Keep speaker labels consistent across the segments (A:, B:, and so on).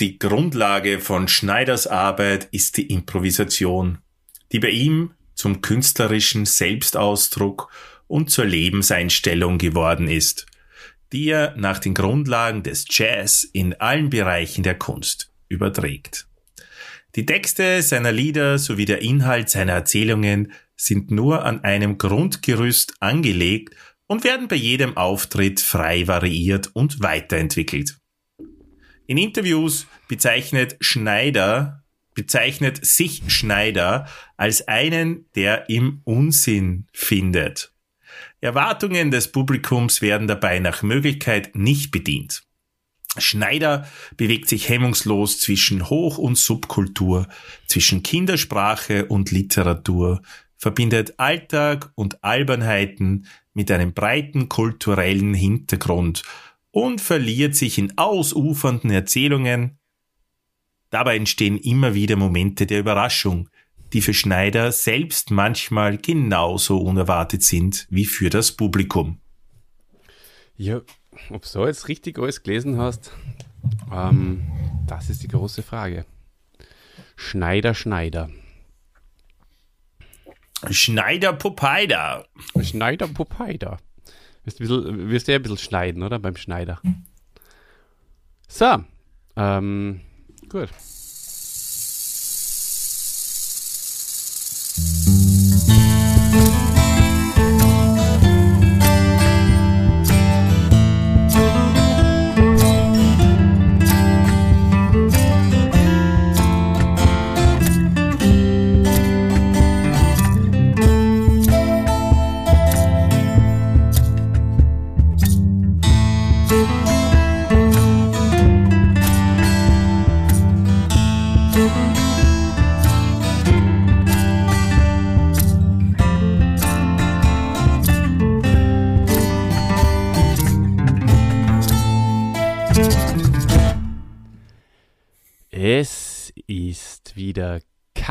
A: die Grundlage von Schneiders Arbeit ist die Improvisation, die bei ihm zum künstlerischen Selbstausdruck und zur Lebenseinstellung geworden ist, die er nach den Grundlagen des Jazz in allen Bereichen der Kunst überträgt. Die Texte seiner Lieder sowie der Inhalt seiner Erzählungen sind nur an einem Grundgerüst angelegt und werden bei jedem Auftritt frei variiert und weiterentwickelt. In Interviews bezeichnet Schneider, bezeichnet sich Schneider als einen, der im Unsinn findet. Erwartungen des Publikums werden dabei nach Möglichkeit nicht bedient. Schneider bewegt sich hemmungslos zwischen Hoch- und Subkultur, zwischen Kindersprache und Literatur, verbindet Alltag und Albernheiten mit einem breiten kulturellen Hintergrund und verliert sich in ausufernden Erzählungen. Dabei entstehen immer wieder Momente der Überraschung, die für Schneider selbst manchmal genauso unerwartet sind wie für das Publikum.
B: Ja, ob du jetzt richtig alles gelesen hast, ähm, das ist die große Frage. Schneider, Schneider.
A: Schneider Popeida.
B: Schneider Popeida. Wirst, bisschen, wirst ja ein bisschen schneiden, oder? Beim Schneider. So. Ähm, gut.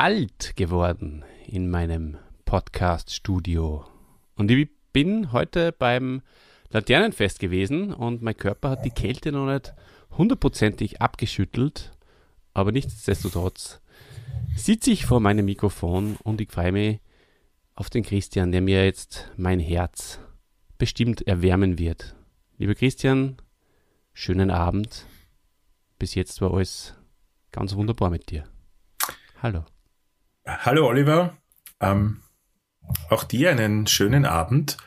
B: Kalt geworden in meinem Podcast-Studio. Und ich bin heute beim Laternenfest gewesen und mein Körper hat die Kälte noch nicht hundertprozentig abgeschüttelt. Aber nichtsdestotrotz sitze ich vor meinem Mikrofon und ich freue mich auf den Christian, der mir jetzt mein Herz bestimmt erwärmen wird. Lieber Christian, schönen Abend. Bis jetzt war alles ganz wunderbar mit dir. Hallo.
A: Hallo Oliver. Ähm, auch dir einen schönen Abend.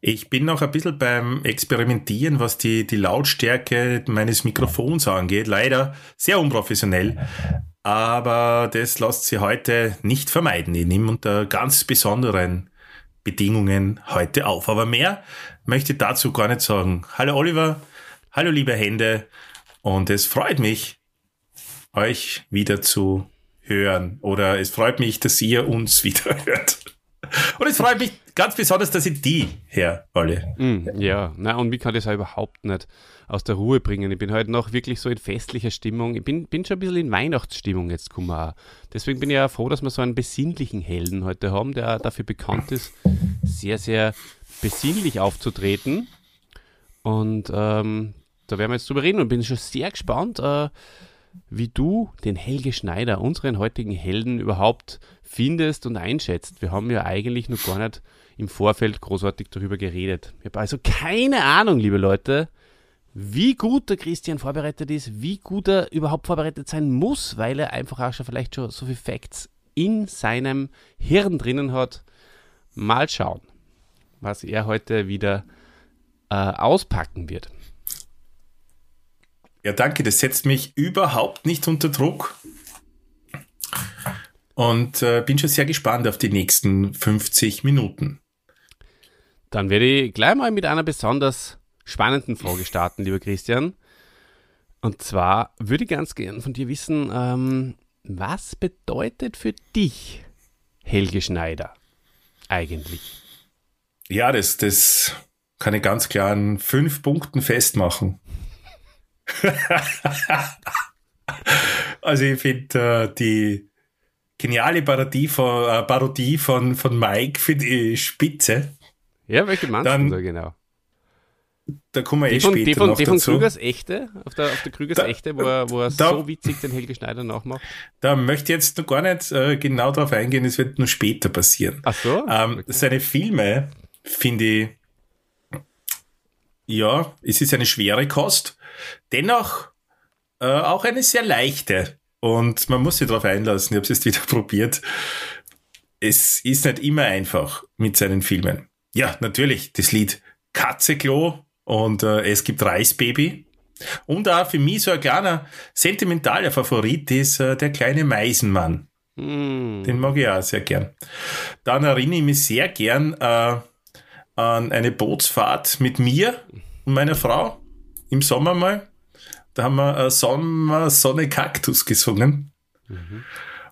A: Ich bin noch ein bisschen beim Experimentieren, was die, die Lautstärke meines Mikrofons angeht. Leider sehr unprofessionell. Aber das lässt sich heute nicht vermeiden. Ich nehme unter ganz besonderen Bedingungen heute auf. Aber mehr möchte ich dazu gar nicht sagen. Hallo Oliver. Hallo liebe Hände. Und es freut mich, euch wieder zu hören. Oder es freut mich, dass ihr uns wieder hört. Und es freut mich ganz besonders, dass ich die her, alle.
B: Mm, ja, na und mich kann das auch überhaupt nicht aus der Ruhe bringen. Ich bin heute noch wirklich so in festlicher Stimmung. Ich bin, bin schon ein bisschen in Weihnachtsstimmung jetzt. Auch. Deswegen bin ich ja froh, dass wir so einen besinnlichen Helden heute haben, der dafür bekannt ist, sehr, sehr besinnlich aufzutreten. Und ähm, da werden wir jetzt drüber reden und bin schon sehr gespannt, äh, wie du den Helge Schneider, unseren heutigen Helden, überhaupt findest und einschätzt. Wir haben ja eigentlich noch gar nicht im Vorfeld großartig darüber geredet. Ich habe also keine Ahnung, liebe Leute, wie gut der Christian vorbereitet ist, wie gut er überhaupt vorbereitet sein muss, weil er einfach auch schon vielleicht schon so viele Facts in seinem Hirn drinnen hat. Mal schauen, was er heute wieder äh, auspacken wird.
A: Ja, danke, das setzt mich überhaupt nicht unter Druck. Und äh, bin schon sehr gespannt auf die nächsten 50 Minuten.
B: Dann werde ich gleich mal mit einer besonders spannenden Frage starten, lieber Christian. Und zwar würde ich ganz gern von dir wissen, ähm, was bedeutet für dich Helge Schneider eigentlich?
A: Ja, das, das kann ich ganz klar an fünf Punkten festmachen. also ich finde äh, die geniale Parodie von, äh, Parodie von, von Mike finde ich spitze.
B: Ja, welche meinst
A: Dann,
B: du da genau?
A: da kommen wir
B: Die
A: eh
B: von,
A: später
B: die von,
A: noch
B: die von
A: dazu.
B: Krügers Echte, auf der, auf der Krügers
A: Da-
B: Echte, wo er, wo er
A: da-
B: so witzig den Helge Schneider nachmacht.
A: Da möchte ich jetzt noch gar nicht äh, genau drauf eingehen, es wird nur später passieren.
B: Ach so?
A: Ähm, Seine Filme finde ich, ja, es ist eine schwere Kost, dennoch äh, auch eine sehr leichte. Und man muss sich darauf einlassen, ich habe es jetzt wieder probiert. Es ist nicht immer einfach mit seinen Filmen. Ja, natürlich, das Lied Katzeklo und äh, es gibt Reisbaby. Und auch für mich so ein kleiner sentimentaler Favorit ist äh, der kleine Meisenmann.
B: Hm.
A: Den mag ich auch sehr gern. Dann erinnere ich mich sehr gern äh, an eine Bootsfahrt mit mir und meiner Frau im Sommer mal. Da haben wir äh, Sommer, Sonne, Kaktus gesungen.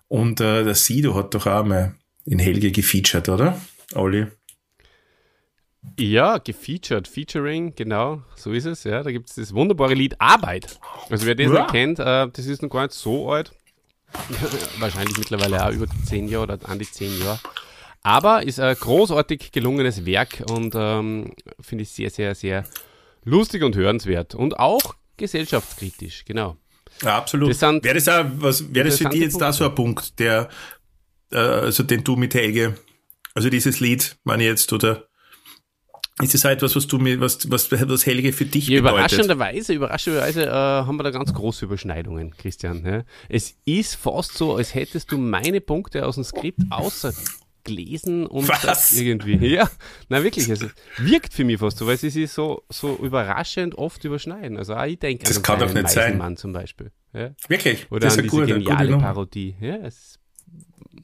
A: Und äh, der Sido hat doch auch mal in Helge gefeatured, oder? Olli?
B: Ja, gefeatured, Featuring, genau, so ist es. Ja, da gibt es das wunderbare Lied Arbeit. Also wer das
A: Ja.
B: nicht kennt, äh, das ist noch gar nicht so alt. Wahrscheinlich mittlerweile auch über 10 Jahre oder an die 10 Jahre. Aber ist ein großartig gelungenes Werk und ähm, finde ich sehr, sehr, sehr lustig und hörenswert. Und auch gesellschaftskritisch, genau.
A: Ja, absolut.
B: Das sind
A: Wäre das auch, was, wäre das für dich jetzt da so ein Punkt, der, äh, also den du mit Helge, also dieses Lied, meine ich jetzt, oder ist es auch etwas, was du mir, was, was, was Helge für dich
B: Ja,
A: bedeutet?
B: überraschenderweise, überraschenderweise äh, haben wir da ganz große Überschneidungen, Christian. Ja. Es ist fast so, als hättest du meine Punkte aus dem Skript außergelesen und
A: Was?
B: irgendwie. Ja, na wirklich, es wirkt für mich fast so, weil sie sich so, so überraschend oft überschneiden. Also auch ich denke
A: Das
B: an
A: kann doch nicht sein.
B: Meisenmann zum Beispiel. Ja.
A: Wirklich?
B: Oder
A: das
B: an
A: ist
B: diese
A: eine gute, gute
B: geniale. Parodie. Ja, es,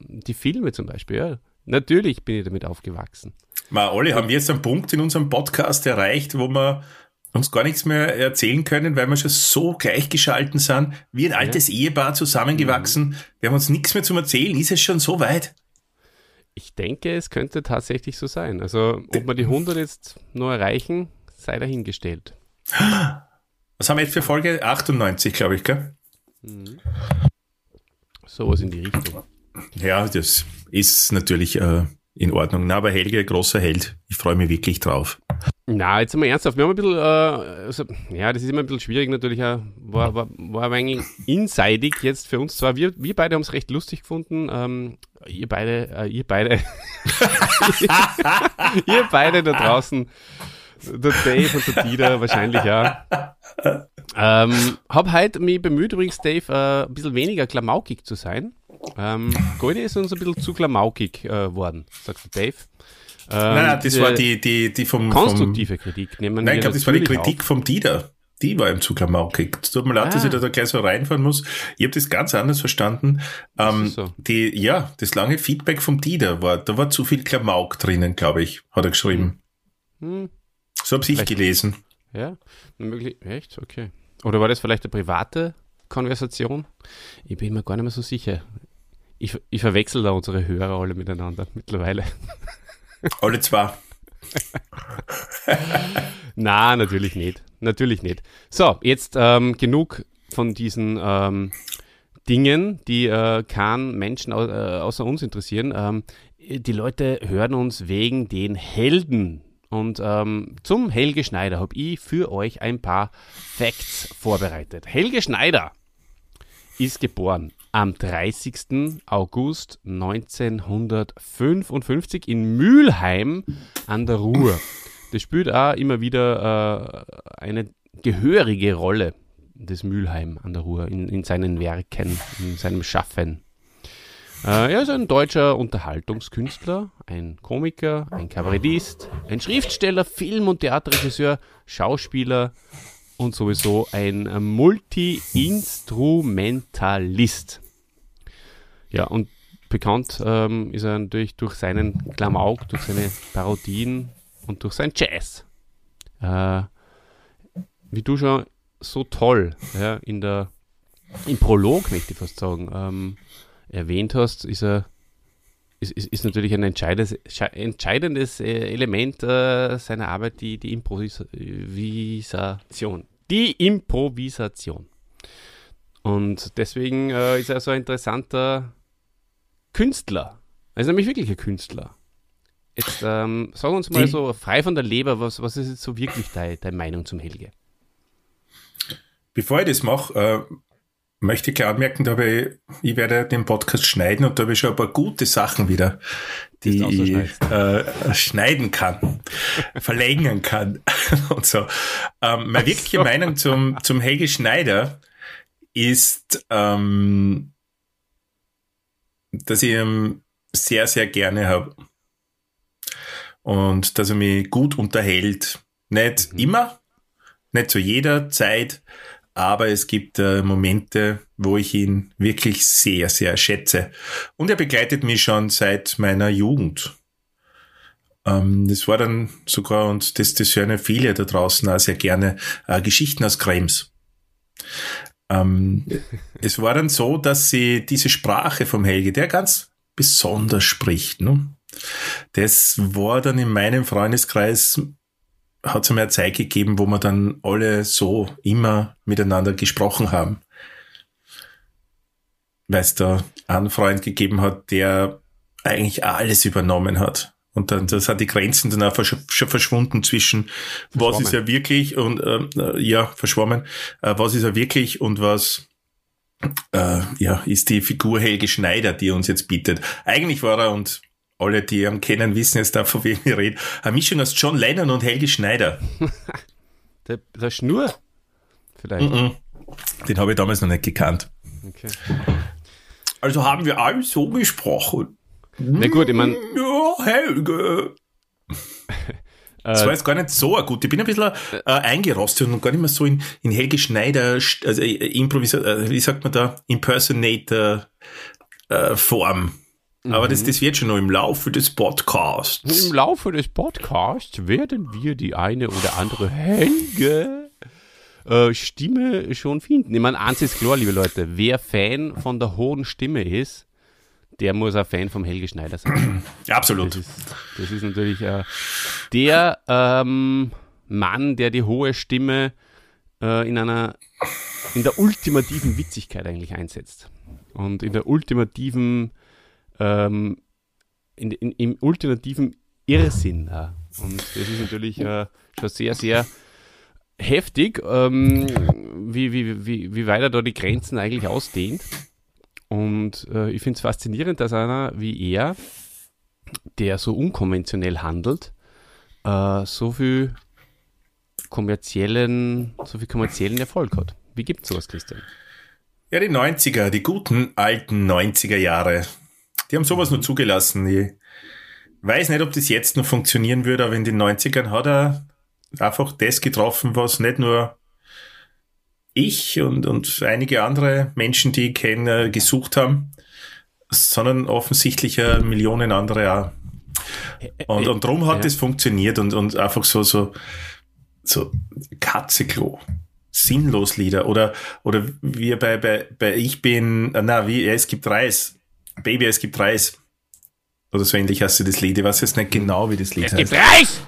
B: die Filme zum Beispiel, ja. Natürlich bin ich damit aufgewachsen.
A: Ma, Olli, haben wir jetzt einen Punkt in unserem Podcast erreicht, wo wir uns gar nichts mehr erzählen können, weil wir schon so gleichgeschalten sind, wie ein altes Ehepaar zusammengewachsen. Wir haben uns nichts mehr zum Erzählen. Ist es schon so weit?
B: Ich denke, es könnte tatsächlich so sein. Also, ob wir die 100 jetzt noch erreichen, sei dahingestellt.
A: Was haben wir jetzt für Folge? 98, glaube ich, gell?
B: Sowas in die Richtung.
A: Ja, das ist natürlich äh, in Ordnung. Na, aber Helge, großer Held. Ich freue mich wirklich drauf.
B: Na, jetzt mal ernsthaft. Wir haben ein bisschen, äh, also, ja, das ist immer ein bisschen schwierig natürlich. War, war, war eigentlich inseidig jetzt für uns zwar. Wir, wir beide haben es recht lustig gefunden. Ähm, ihr beide, äh, ihr beide, ihr beide da draußen, der Dave und der Dieter wahrscheinlich ja. Ähm, hab heute mich bemüht, übrigens, Dave, äh, ein bisschen weniger klamaukig zu sein. Ähm, Goldie ist uns ein bisschen zu klamaukig äh, sagt Dave. Ähm,
A: nein, nein, das
B: diese
A: war die, die, die vom, vom
B: konstruktive Kritik nehmen
A: Nein, ich glaube, das war die Kritik vom Dieter. Die war im Zug maukig. Es tut mir leid, dass
B: Ah.
A: ich da, da gleich so reinfahren muss. Ich habe das ganz anders verstanden. Ähm,
B: so.
A: die, ja, das lange Feedback vom Dieter war, da war zu viel Klamauk drinnen, glaube ich, hat er geschrieben.
B: auf. Hm,
A: So habe ich gelesen.
B: ja, möglich. Echt? Okay. Oder war das vielleicht eine private Konversation? Ich bin mir gar nicht mehr so sicher. Ich, ich verwechsel da unsere Hörer alle miteinander mittlerweile.
A: Alle zwei.
B: Na, natürlich nicht. Natürlich nicht. So, jetzt ähm, genug von diesen ähm, Dingen, die äh, keinen Menschen au äh, außer uns interessieren. Ähm, die Leute hören uns wegen den Helden. Und ähm, zum Helge Schneider habe ich für euch ein paar Facts vorbereitet. Helge Schneider ist geboren am 30. August 1955 in Mülheim an der Ruhr. Das spielt auch immer wieder äh, eine gehörige Rolle, das Mülheim an der Ruhr, in, in seinen Werken, in seinem Schaffen. Äh, er ist ein deutscher Unterhaltungskünstler, ein Komiker, ein Kabarettist, ein Schriftsteller, Film- und Theaterregisseur, Schauspieler und sowieso ein äh, Multi-Instrumentalist. Ja, und bekannt ähm, ist er natürlich durch seinen Klamauk, durch seine Parodien und durch sein Jazz. Äh, wie du schon so toll ja, in der, im Prolog, möchte ich fast sagen, ähm, erwähnt hast, ist er ist, ist, ist natürlich ein entscheidendes, sche- entscheidendes äh, Element äh, seiner Arbeit, die, die Improvisation. Die Improvisation. Und deswegen äh, ist er so ein interessanter Künstler. Er ist nämlich wirklich ein Künstler. Jetzt ähm, sag uns mal die, so frei von der Leber, was, was ist jetzt so wirklich deine, deine Meinung zum Helge?
A: Bevor ich das mache, äh, möchte klar anmerken, da ich, ich werde den Podcast schneiden und da habe ich schon ein paar gute Sachen wieder, die ich äh, schneiden kann, verlängern kann und so. Ähm, meine wirkliche so. Meinung zum, zum Helge Schneider ist, ähm, dass ich ihn sehr, sehr gerne habe. Und dass er mich gut unterhält. Nicht mhm. immer, nicht zu jeder Zeit, aber es gibt äh, Momente, wo ich ihn wirklich sehr, sehr schätze. Und er begleitet mich schon seit meiner Jugend. Ähm, das war dann sogar, und das, das hören ja viele da draußen auch sehr gerne, äh, Geschichten aus Krems. Ähm, es war dann so, dass sie diese Sprache vom Helge, der ganz besonders spricht, ne? das war dann in meinem Freundeskreis hat es mir eine Zeit gegeben, wo wir dann alle so immer miteinander gesprochen haben. Weil es da einen Freund gegeben hat, der eigentlich alles übernommen hat. Und dann das hat die Grenzen dann auch schon verschwunden zwischen was ist er wirklich und äh, ja, verschwommen, äh, was ist er wirklich und was äh, ja, ist die Figur Helge Schneider, die er uns jetzt bietet. Eigentlich war er und alle, die ihn kennen, wissen jetzt da, von wem ich rede. Eine Mischung aus John Lennon und Helge Schneider.
B: der, der Schnur? Vielleicht. Mm
A: -mm. Den habe ich damals noch nicht gekannt. Okay. Also haben wir alles so gesprochen.
B: Na gut, ich meine.
A: Ja, Helge. Das war jetzt gar nicht so gut. Ich bin ein bisschen äh, eingerostet und gar nicht mehr so in, in Helge Schneider, also äh, Improvisator, äh, wie sagt man da, Impersonator äh, Form. Aber mhm. das, das wird schon noch im Laufe des Podcasts.
B: Im Laufe des Podcasts werden wir die eine oder andere Helge äh, Stimme schon finden. Ich meine, eins ist klar, liebe Leute, wer Fan von der hohen Stimme ist, der muss ein Fan vom Helge Schneider sein.
A: Absolut.
B: Das ist, das ist natürlich äh, der ähm, Mann, der die hohe Stimme äh, in einer in der ultimativen Witzigkeit eigentlich einsetzt. Und in der ultimativen ähm, in, in, im ultimativen Irrsinn. Ja. Und das ist natürlich äh, schon sehr, sehr heftig, ähm, wie, wie, wie, wie weit er da die Grenzen eigentlich ausdehnt. Und äh, ich finde es faszinierend, dass einer wie er, der so unkonventionell handelt, äh, so viel kommerziellen, so viel kommerziellen Erfolg hat. Wie gibt es sowas, Christian?
A: Ja, die 90er, die guten alten 90er Jahre. Die haben sowas nur zugelassen. Ich weiß nicht, ob das jetzt noch funktionieren würde, aber in den 90ern hat er einfach das getroffen, was nicht nur ich und, und einige andere Menschen, die ich kenne, gesucht haben, sondern offensichtlich Millionen andere auch. Und, und darum hat es ja. funktioniert und, und einfach so, so, so Katzeklo. Sinnlos Lieder oder, oder wie bei, bei, bei Ich bin, na, wie, ja, es gibt Reis. Baby, es gibt Reis. Oder so ähnlich heißt das Lied. Ich weiß jetzt nicht genau, wie das Lied
B: es heißt. Es gibt Reis!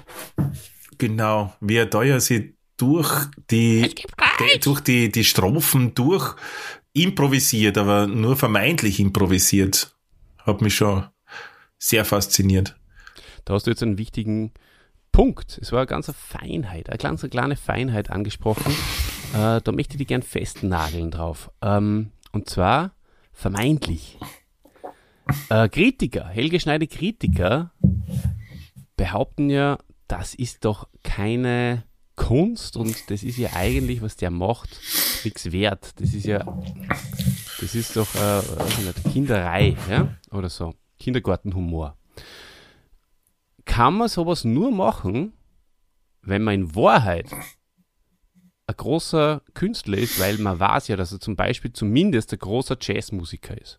A: Genau, wie er da ja sie durch die, die, durch die, die Strophen durch improvisiert, aber nur vermeintlich improvisiert. Hat mich schon sehr fasziniert.
B: Da hast du jetzt einen wichtigen Punkt. Es war eine ganze Feinheit, eine ganz kleine Feinheit angesprochen. Äh, da möchte ich gern festnageln drauf. Ähm, und zwar vermeintlich. Äh, Kritiker, Helge Schneider Kritiker behaupten ja, das ist doch keine Kunst und das ist ja eigentlich, was der macht, nichts wert. Das ist ja, das ist doch äh, nicht, Kinderei, ja, oder so, Kindergartenhumor. Kann man sowas nur machen, wenn man in Wahrheit ein großer Künstler ist, weil man weiß ja, dass er zum Beispiel zumindest ein großer Jazzmusiker ist.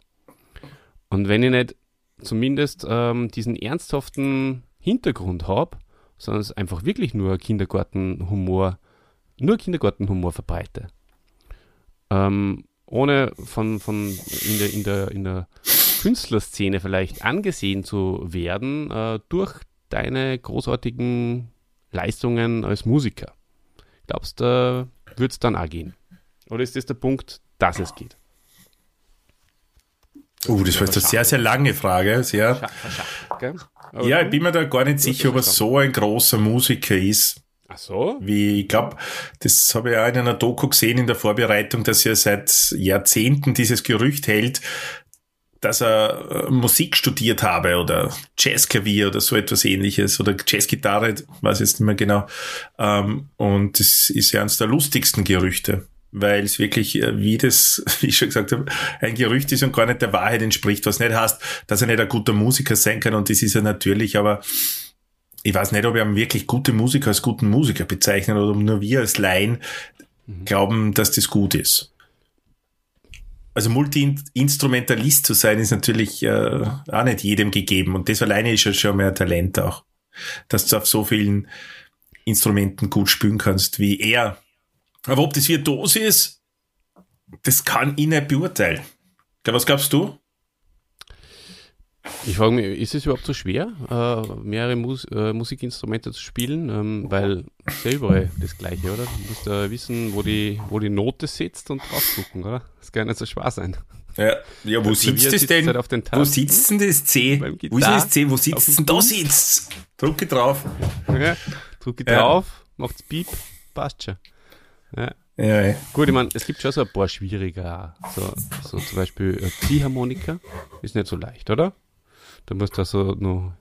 B: Und wenn ich nicht zumindest ähm, diesen ernsthaften Hintergrund habe, sondern es einfach wirklich nur Kindergartenhumor, nur Kindergartenhumor verbreite, ähm, ohne von, von in, der, in, der, in der Künstlerszene vielleicht angesehen zu werden äh, durch deine großartigen Leistungen als Musiker. Glaubst du, äh, wird es dann auch gehen? Oder ist das der Punkt, dass es geht?
A: Uh, das war jetzt eine sehr, sehr lange Frage. Sehr. Ja, ich bin mir da gar nicht sicher, ob er so ein großer Musiker ist.
B: Ach so?
A: Wie, ich glaube, das habe ich auch in einer Doku gesehen in der Vorbereitung, dass er seit Jahrzehnten dieses Gerücht hält, dass er äh, Musik studiert habe oder Jazzklavier oder so etwas ähnliches oder Jazzgitarre, weiß jetzt nicht mehr genau. Ähm, und das ist ja eines der lustigsten Gerüchte, weil es wirklich, äh, wie das, wie ich schon gesagt habe, ein Gerücht ist und gar nicht der Wahrheit entspricht, was nicht heißt, dass er nicht ein guter Musiker sein kann und das ist er natürlich, aber ich weiß nicht, ob wir wirklich gute Musiker als guten Musiker bezeichnen oder ob nur wir als Laien mhm. glauben, dass das gut ist also Multi-Instrumentalist zu sein, ist natürlich äh, auch nicht jedem gegeben. Und das alleine ist ja schon mehr Talent auch. Dass du auf so vielen Instrumenten gut spielen kannst wie er. Aber ob das virtuos ist, das kann ich nicht beurteilen. Was glaubst du?
B: Ich frage mich, ist es überhaupt so schwer, äh, mehrere Mus äh, Musikinstrumente zu spielen? Ähm, weil überall das Gleiche, oder? Du musst ja wissen, wo die, wo die Note sitzt und draufdrucken, oder? Das kann nicht so schwer sein.
A: Ja, ja wo sitzt es denn? Halt wo sitzt denn das C? Wo ist das C? Wo sitzt denn? Da sitzt Drücke drauf.
B: Ja, drücke ja. drauf, macht's Piep, passt schon. Ja. Ja. Gut, ich meine, es gibt schon so ein paar schwierige, so, so zum Beispiel Ziehharmonika, ist nicht so leicht, oder? Da musst du also noch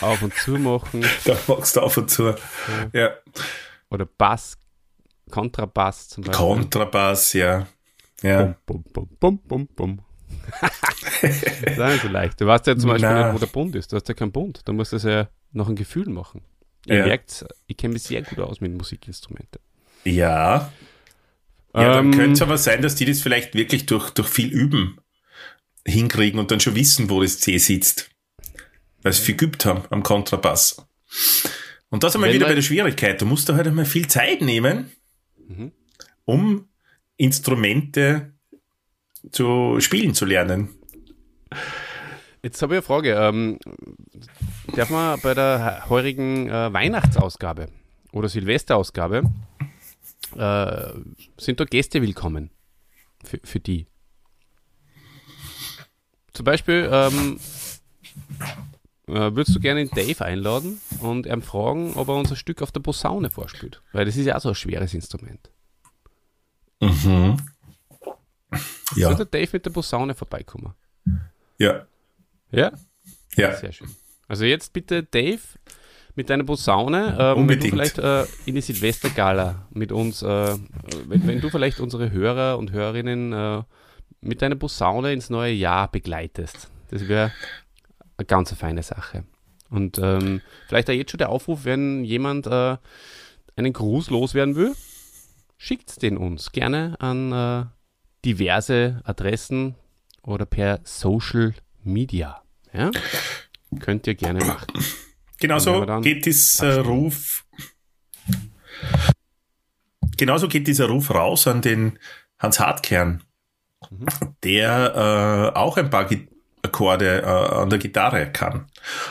B: auf und zu machen.
A: Da machst du auf und zu. Ja. ja.
B: Oder Bass, Kontrabass
A: zum Beispiel. Kontrabass, ja. Ja. Bum, bum, bum, bum, bum,
B: das ist nicht so leicht. Du weißt ja zum Beispiel nicht, wo der Bund ist. Du hast ja keinen Bund. Du musst das ja noch ein Gefühl machen. Ihr ja. merkt, ich kenne mich sehr gut aus mit Musikinstrumenten.
A: Ja. Ja, ähm, dann könnte es aber sein, dass die das vielleicht wirklich durch, durch viel Üben hinkriegen und dann schon wissen, wo das C sitzt. Weil sie viel geübt haben am Kontrabass. Und das einmal wieder bei der Schwierigkeit. Du musst da halt einmal viel Zeit nehmen, mhm. um Instrumente zu spielen zu lernen.
B: Jetzt habe ich eine Frage. Ähm, darf man bei der heurigen äh, Weihnachtsausgabe oder Silvesterausgabe äh, sind da Gäste willkommen für, für die? Zum Beispiel ähm, äh, würdest du gerne den Dave einladen und ihm fragen, ob er unser Stück auf der Posaune vorspielt. Weil das ist ja auch so ein schweres Instrument.
A: Mhm.
B: Ja. Der Dave mit der Posaune vorbeikommen?
A: Ja.
B: Ja?
A: Ja.
B: Sehr schön. Also jetzt bitte Dave mit deiner Posaune, äh, wenn du vielleicht äh, in die Silvestergala mit uns, äh, wenn, wenn, du vielleicht unsere Hörer und Hörerinnen äh, mit deiner Posaune ins neue Jahr begleitest. Das wäre eine ganz feine Sache. Und ähm, vielleicht auch jetzt schon der Aufruf, wenn jemand äh, einen Gruß loswerden will, schickt den uns gerne an äh, diverse Adressen oder per Social Media. Ja? Könnt ihr gerne machen.
A: Genauso geht dieser Ruf. Genauso geht dieser Ruf raus an den Hans Hartkern der äh, auch ein paar Akkorde äh, an der Gitarre kann.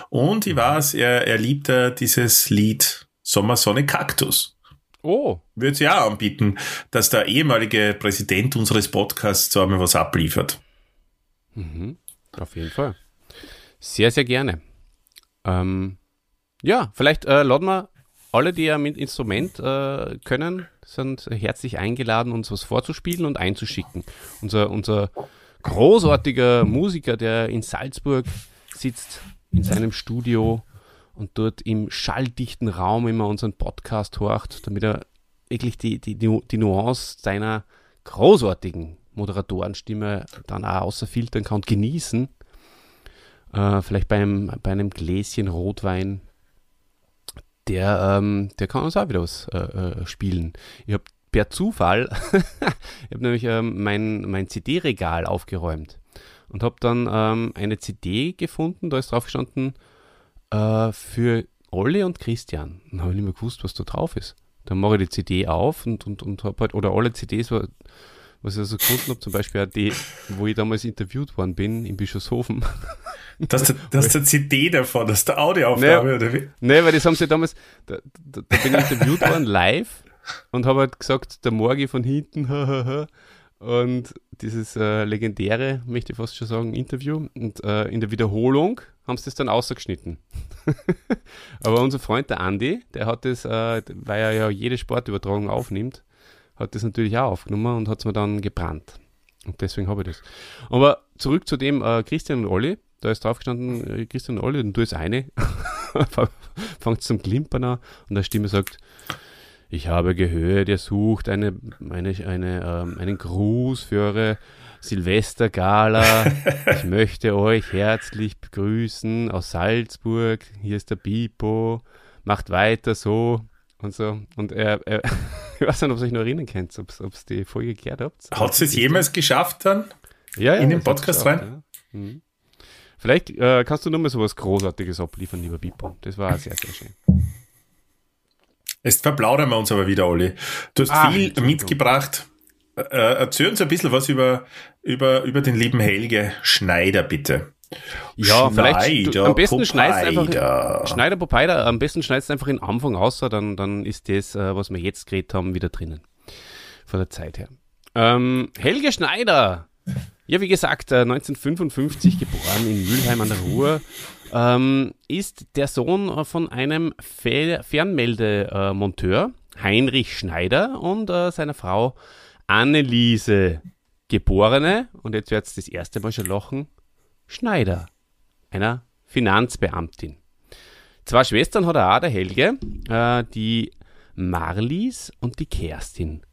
A: Und ich weiß, er, er liebt äh, dieses Lied Sommersonne Kaktus.
B: Oh.
A: Würde sie auch anbieten, dass der ehemalige Präsident unseres Podcasts so einmal was abliefert.
B: Mhm. Auf jeden Fall. Sehr, sehr gerne. Ähm, ja, vielleicht äh, laden wir alle, die ja mit Instrument äh, können, sind herzlich eingeladen, uns was vorzuspielen und einzuschicken. Unser, unser großartiger Musiker, der in Salzburg sitzt, in seinem Studio und dort im schalldichten Raum immer unseren Podcast horcht, damit er wirklich die, die, die Nuance seiner großartigen Moderatorenstimme dann auch außerfiltern kann und genießen. Äh, vielleicht beim, bei einem Gläschen Rotwein der, ähm, der kann uns auch wieder was äh, äh spielen. Ich habe per Zufall, ich habe nämlich ähm, mein, mein CD-Regal aufgeräumt und habe dann ähm, eine CD gefunden, da ist drauf gestanden, äh, für Olli und Christian. Dann habe ich nicht mehr gewusst, was da drauf ist. Dann mache ich die CD auf und, und, und habe halt, oder alle CDs, was ich also gefunden habe, zum Beispiel auch die, wo ich damals interviewt worden bin, in Bischofshofen.
A: Das ist das ist der CD davon, das ist der Audioaufnahme,
B: nee,
A: oder wie?
B: Nee, weil das haben sie damals, da, da, da bin ich interviewt worden live und habe halt gesagt, der Morgi von hinten, Und dieses äh, legendäre, möchte ich fast schon sagen, Interview. Und äh, in der Wiederholung haben sie das dann ausgeschnitten. Aber unser Freund, der Andi, der hat das, äh, weil er ja jede Sportübertragung aufnimmt, hat das natürlich auch aufgenommen und hat es mir dann gebrannt. Und deswegen habe ich das. Aber zurück zu dem äh, Christian und Olli. Da ist drauf gestanden, äh, Christian und Olli, und du ist eine. Fängt zum Klimpern an und der Stimme sagt, ich habe gehört, ihr sucht eine, eine, eine, ähm, einen Gruß für eure Silvestergala. ich möchte euch herzlich begrüßen aus Salzburg. Hier ist der Pipo. Macht weiter so und so. Und er, er ich weiß nicht, ob ihr euch noch erinnern könnt, ob ihr die Folge gehört habt.
A: Hat es jemals geschafft dann?
B: Ja, ja,
A: in den Podcast rein?
B: Ja. Mhm. Vielleicht äh, kannst du nur mal so was Großartiges abliefern, lieber Pipo. Das war sehr, sehr schön.
A: Jetzt verplaudern wir uns aber wieder, Olli. Du hast ah, viel mitgebracht. Äh, erzähl uns ein bisschen was über, über, über den lieben Helge Schneider, bitte.
B: Ja, Schneider, vielleicht du, am besten schneidest einfach Schneider Popeider, am besten schneidest einfach in Anfang aus, dann, dann ist das, äh, was wir jetzt geredet haben, wieder drinnen. Von der Zeit her. Ähm, Helge Schneider. Ja, wie gesagt, 1955 äh, geboren in Mülheim an der Ruhr, ähm, ist der Sohn von einem Fe Fernmeldemonteur, Heinrich Schneider, und äh, seiner Frau Anneliese, geborene, und jetzt wird es das erste Mal schon lachen, Schneider, einer Finanzbeamtin. Zwei Schwestern hat er auch, der Helge, äh, die Marlies und die Kerstin.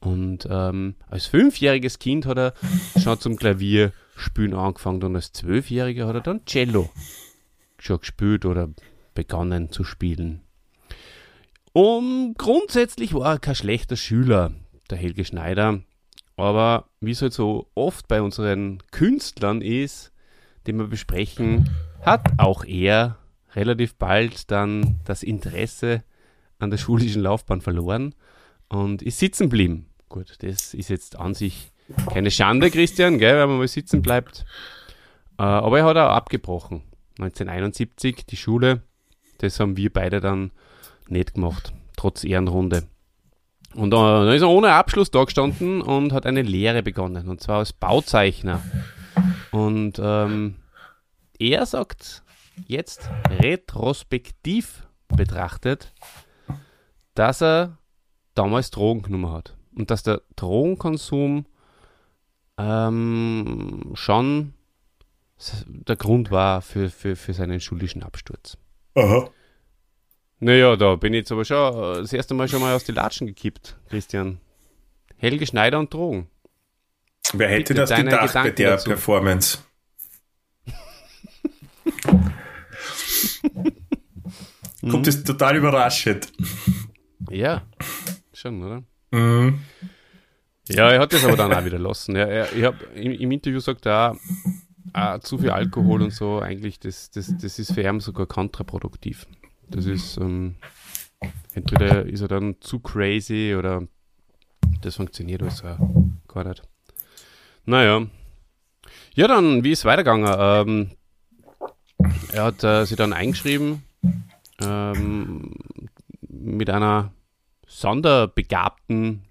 B: Und ähm, als fünfjähriges Kind hat er schon zum Klavierspielen angefangen und als zwölfjähriger hat er dann Cello schon gespielt oder begonnen zu spielen. Und grundsätzlich war er kein schlechter Schüler, der Helge Schneider. Aber wie es halt so oft bei unseren Künstlern ist, die wir besprechen, hat auch er relativ bald dann das Interesse an der schulischen Laufbahn verloren und ist sitzen geblieben. Gut, das ist jetzt an sich keine Schande, Christian, gell, wenn man mal sitzen bleibt. Äh, aber er hat auch abgebrochen. 1971 die Schule. Das haben wir beide dann nicht gemacht, trotz Ehrenrunde. Und äh, dann ist er ohne Abschluss da gestanden und hat eine Lehre begonnen, und zwar als Bauzeichner. Und ähm, er sagt jetzt retrospektiv betrachtet, dass er damals Drogen genommen hat. Und dass der Drogenkonsum ähm, schon der Grund war für, für, für seinen schulischen Absturz. Aha. Naja, da bin ich jetzt aber schon äh, das erste Mal schon mal aus die Latschen gekippt, Christian. Helge Schneider und Drogen.
A: Wer hätte das gedacht Gedanken bei der dazu. Performance? Kommt das total überraschend.
B: Ja, schon, oder? Mhm. Ja, er hat das aber dann auch wieder lassen. Ja, er, ich hab, im, im Interview sagt er auch, zu viel Alkohol und so, eigentlich, das, das, das ist für ihn sogar kontraproduktiv. Das ist, ähm, entweder ist er dann zu crazy oder das funktioniert also gar nicht. Naja. Ja, dann, wie ist es weitergegangen? Ähm, er hat äh, sich dann eingeschrieben ähm, mit einer sonderbegabten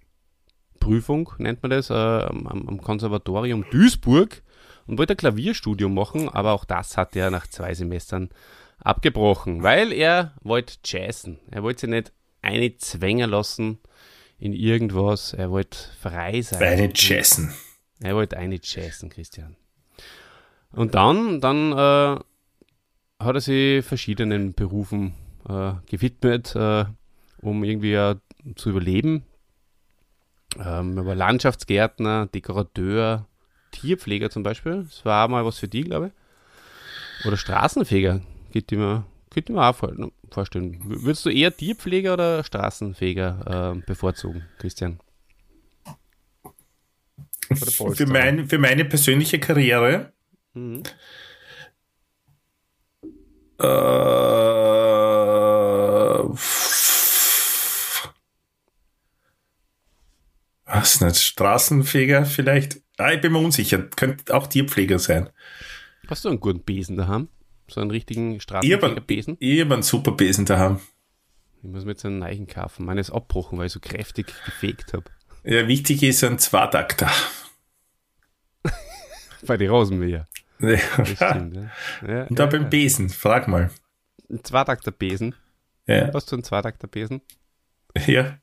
B: Prüfung, nennt man das, äh, am, am Konservatorium Duisburg und wollte ein Klavierstudium machen, aber auch das hat er nach zwei Semestern abgebrochen, weil er wollte jazzen. Er wollte sich nicht eine zwängen lassen in irgendwas. Er wollte frei sein.
A: Eine jazzen.
B: Er wollte eine jazzen, Christian. Und dann, dann äh, hat er sich verschiedenen Berufen äh, gewidmet, äh, um irgendwie äh, zu überleben. Ähm, er war Landschaftsgärtner, Dekorateur, Tierpfleger zum Beispiel. Das war auch mal was für die, glaube ich. Oder Straßenfeger. Geht immer, geht immer auch vorstellen. Würdest du eher Tierpfleger oder Straßenfeger äh, bevorzugen, Christian?
A: Für, mein, für meine persönliche Karriere mhm. äh, was nicht, Straßenfeger vielleicht? Ah, ich bin mir unsicher. Könnte auch Tierpfleger sein.
B: Hast du einen guten Besen daheim? So einen richtigen Straßenfegerbesen?
A: Ich habe einen super Besen daheim.
B: Ich muss mir jetzt einen Neichen kaufen. Meines abgebrochen, weil ich so kräftig gefegt habe.
A: Ja, wichtig ist ein Zweitakter.
B: Bei den Rosenmäher.
A: Ja.
B: Stimmt, ja. Ja,
A: Und da
B: ja,
A: beim Besen, frag mal.
B: Ein Zweitakter-Besen.
A: Ja.
B: Was für ein Zweitakter-Besen?
A: ja.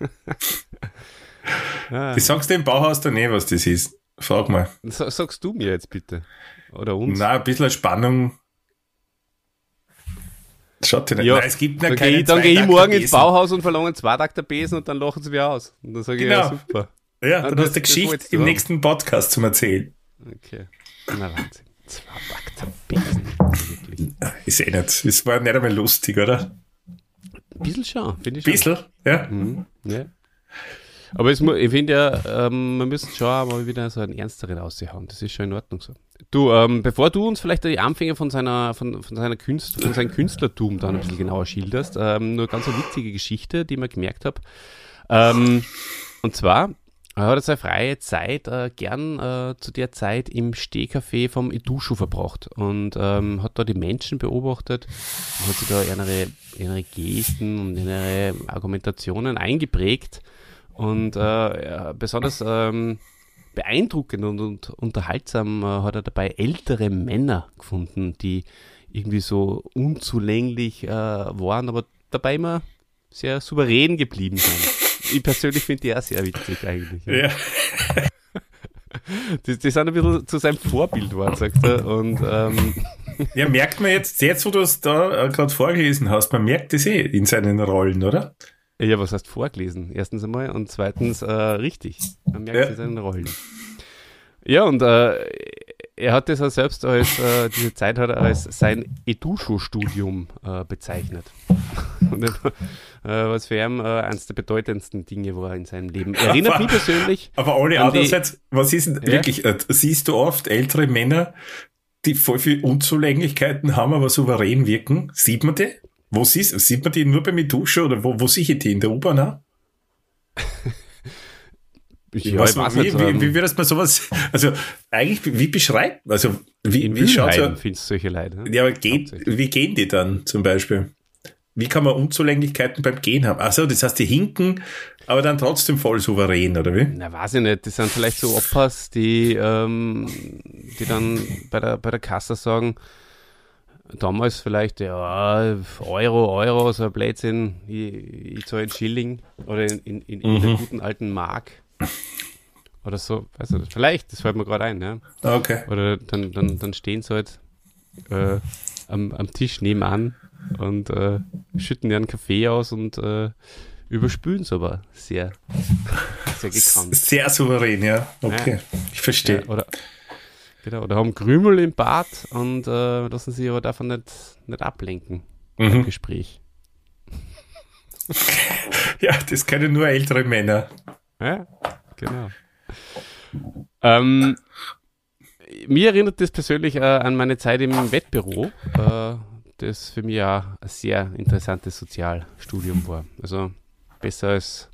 B: Ah.
A: Die sagst du im Bauhaus dann eh, was das ist. Frag mal.
B: Sa- Sagst du mir jetzt bitte. Oder uns?
A: Na, ein bisschen Spannung. Schaut dir nicht.
B: Ja,
A: Nein, es gibt ja
B: dann
A: keine
B: gehe ich, dann geh ich morgen ins. Bauhaus und verlange einen Zweitakter-Besen und dann lachen sie mir aus. Und dann sage ich, ja,
A: Genau.
B: super.
A: Ja, dann
B: das-
A: hast du eine Geschichte im
B: haben.
A: nächsten Podcast zum Erzählen.
B: Okay. Na Wahnsinn. Zweitakter-Besen. Wirklich.
A: Ist eh nicht. Es war nicht einmal lustig, oder?
B: Ein bisschen schon, finde ich schon.
A: Bissl, ja.
B: Mhm, ja. Aber es, ich finde ja, ähm, wir müssen schon mal wieder so einen ernsteren aushauen. Das ist schon in Ordnung so. Du, ähm, bevor du uns vielleicht die Anfänge von seiner, von, von seiner Künst, von seinem Künstlertum dann ein bisschen genauer schilderst, ähm, nur ganz eine witzige Geschichte, die mir gemerkt habe. Ähm, und zwar er hat seine freie Zeit äh, gern äh, zu der Zeit im Stehcafé vom Iduschu verbracht und ähm, hat da die Menschen beobachtet und hat sich da ihre, ihre Gesten und ihre Argumentationen eingeprägt und äh, ja, besonders ähm, beeindruckend und, und unterhaltsam äh, hat er dabei ältere Männer gefunden, die irgendwie so unzulänglich äh, waren, aber dabei immer sehr souverän geblieben sind. Ich persönlich finde die auch sehr witzig eigentlich. Ja.
A: Ja.
B: Die, die sind ein bisschen zu seinem Vorbild geworden, sagt er. Und ähm,
A: ja, merkt man jetzt, jetzt wo du es da äh, gerade vorgelesen hast, man merkt es eh in seinen Rollen, oder?
B: Ja, was heißt vorgelesen? Erstens einmal und zweitens äh, richtig. Man merkt
A: Ja.
B: es in seinen Rollen. Ja, und äh, er hat das auch selbst als, äh, diese Zeit hat er als sein Eduscho-Studium äh, bezeichnet. Das, äh, was für ihn äh, eines der bedeutendsten Dinge war in seinem Leben. Erinnert mich persönlich.
A: Aber alle
B: die-
A: andererseits, was ist denn
B: Ja?
A: wirklich, siehst du oft ältere Männer, die voll viel Unzulänglichkeiten haben, aber souverän wirken? Sieht man die? Wo siehst, sieht man die nur bei Dusche oder wo, wo sehe ich die? In der U-Bahn auch?
B: Ja,
A: Was-
B: ich weiß
A: wie,
B: nicht,
A: wie,
B: ähm,
A: wie würdest man sowas, also eigentlich, wie beschreibt, also wie,
B: in
A: wie schaut so,
B: findest solche Leute. ne?
A: ja, aber geht, wie gehen die dann zum Beispiel? Wie kann man Unzulänglichkeiten beim Gehen haben? Achso, das heißt, die hinken, aber dann trotzdem voll souverän, oder wie?
B: Na, weiß ich nicht. Das sind vielleicht so Opas, die, ähm, die dann bei der, bei der Kasse sagen, damals vielleicht, ja, Euro, Euro, so ein Blödsinn, ich, ich zahle einen Schilling oder in, in, in, in der guten alten Mark. Oder so, weiß ich nicht. Vielleicht, das fällt mir gerade ein, ja.
A: Okay.
B: Oder dann, dann, dann stehen sie halt äh, am, am Tisch nebenan und äh, schütten ihren Kaffee aus und äh, überspülen es aber sehr, sehr gekannt.
A: Sehr souverän, ja. Okay, ich verstehe.
B: Ja, oder, genau, oder haben Krümel im Bad und äh, lassen sich aber davon nicht, nicht ablenken im
A: Mhm.
B: Gespräch.
A: Ja, das können nur ältere Männer.
B: Ja, genau. Ähm, mir erinnert das persönlich äh, an meine Zeit im Wettbüro, äh, das für mich auch ein sehr interessantes Sozialstudium war. Also besser als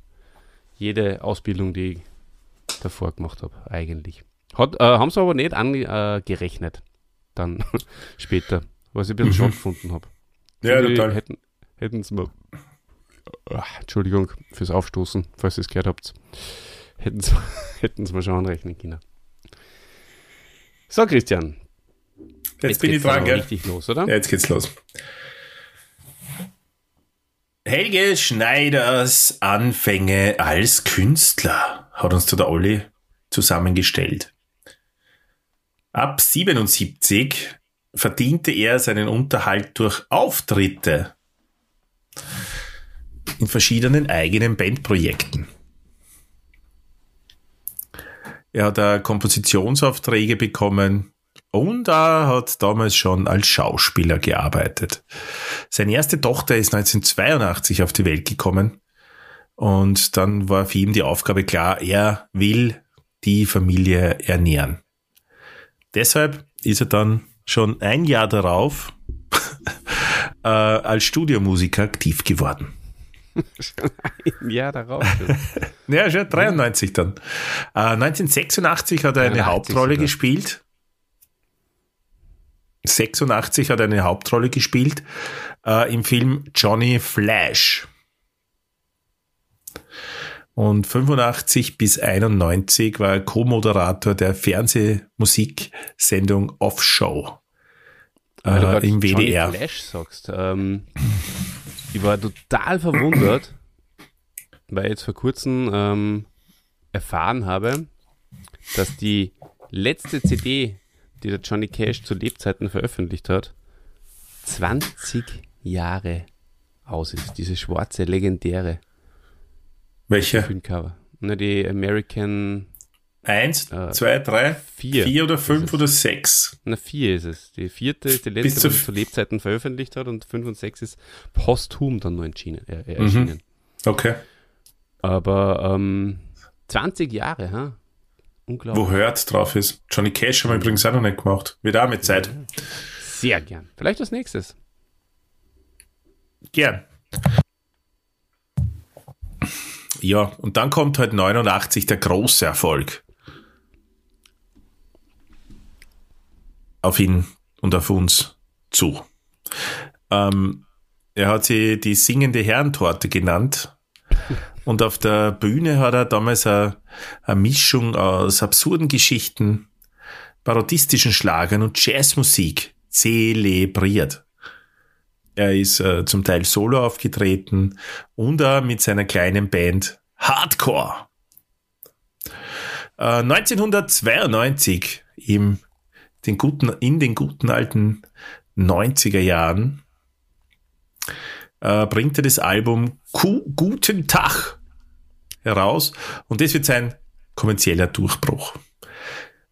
B: jede Ausbildung, die ich davor gemacht habe, eigentlich. Hat, äh, haben sie aber nicht angerechnet, dann später, was ich ein bisschen schon gefunden habe.
A: Ja, total.
B: Hätten, hätten sie mal. Ah, Entschuldigung fürs Aufstoßen, falls ihr es gehört habt. Hätten sie, hätten sie mal schon anrechnen können. So, Christian.
A: Jetzt, bin ich dran, gell?
B: richtig los, oder?
A: Ja, jetzt geht's los. Helge Schneiders Anfänge als Künstler hat uns da der Olli zusammengestellt. Ab 77 verdiente er seinen Unterhalt durch Auftritte in verschiedenen eigenen Bandprojekten. Er hat da Kompositionsaufträge bekommen und er hat damals schon als Schauspieler gearbeitet. Seine erste Tochter ist 1982 auf die Welt gekommen und dann war für ihn die Aufgabe klar, er will die Familie ernähren. Deshalb ist er dann schon ein Jahr darauf äh, als Studiomusiker aktiv geworden.
B: Ja, darauf.
A: Ja, schon 93 dann. Äh, 1986 hat er eine
B: 83
A: Hauptrolle
B: sogar.
A: gespielt. 86 hat er eine Hauptrolle gespielt äh, im Film Johnny Flash. Und 85 bis 91 war er Co-Moderator der Fernsehmusiksendung Off-Show äh, im WDR.
B: Johnny Flash sagst, ähm, ich war total verwundert, weil ich jetzt vor kurzem ähm, erfahren habe, dass die letzte CD, die der Johnny Cash zu Lebzeiten veröffentlicht hat, 20 Jahre aus ist. Diese schwarze, legendäre.
A: Welche?
B: Filmcover. Na, die American.
A: Eins, äh, zwei, drei,
B: vier.
A: Vier oder fünf oder sechs?
B: Na, vier ist es. Die vierte ist die letzte, die er zu Lebzeiten veröffentlicht hat und fünf und sechs ist posthum dann nur erschienen. Äh, äh, erschienen.
A: Mhm. Okay.
B: Aber ähm, 20 Jahre, ha?
A: Unglaublich. Wo Hört drauf ist. Johnny Cash haben wir übrigens auch noch nicht gemacht. Wird auch mit Zeit.
B: Sehr gern. Vielleicht als nächstes.
A: Gern. Ja, und dann kommt halt 89 der große Erfolg. Auf ihn und auf uns zu. Ähm, er hat sie die singende Herrentorte genannt. Und auf der Bühne hat er damals eine, eine Mischung aus absurden Geschichten, parodistischen Schlagern und Jazzmusik zelebriert. Er ist äh, zum Teil solo aufgetreten und er mit seiner kleinen Band Hardcore. Äh, 1992 im, den guten, in den guten alten 90er Jahren äh, bringt er das Album Ku Guten Tag heraus und das wird sein kommerzieller Durchbruch.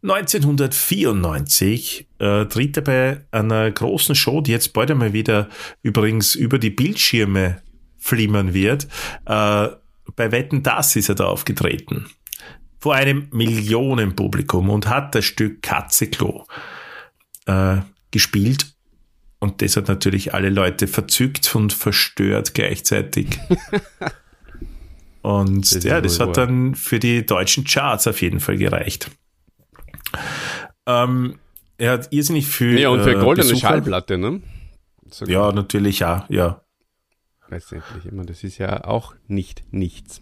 A: 1994 äh, tritt er bei einer großen Show, die jetzt bald einmal wieder übrigens über die Bildschirme flimmern wird. Äh, bei Wetten Das ist er da aufgetreten. Vor einem Millionenpublikum und hat das Stück Katzeklo äh, gespielt. Und das hat natürlich alle Leute verzückt und verstört gleichzeitig. und das ja, das hat dann für die deutschen Charts auf jeden Fall gereicht. Ähm, er hat irrsinnig viel.
B: Ja, und für äh, goldene Besucher. Schallplatte, ne?
A: Sogar. Ja, natürlich, ja, ja.
B: Letztendlich immer, das ist ja auch nicht nichts.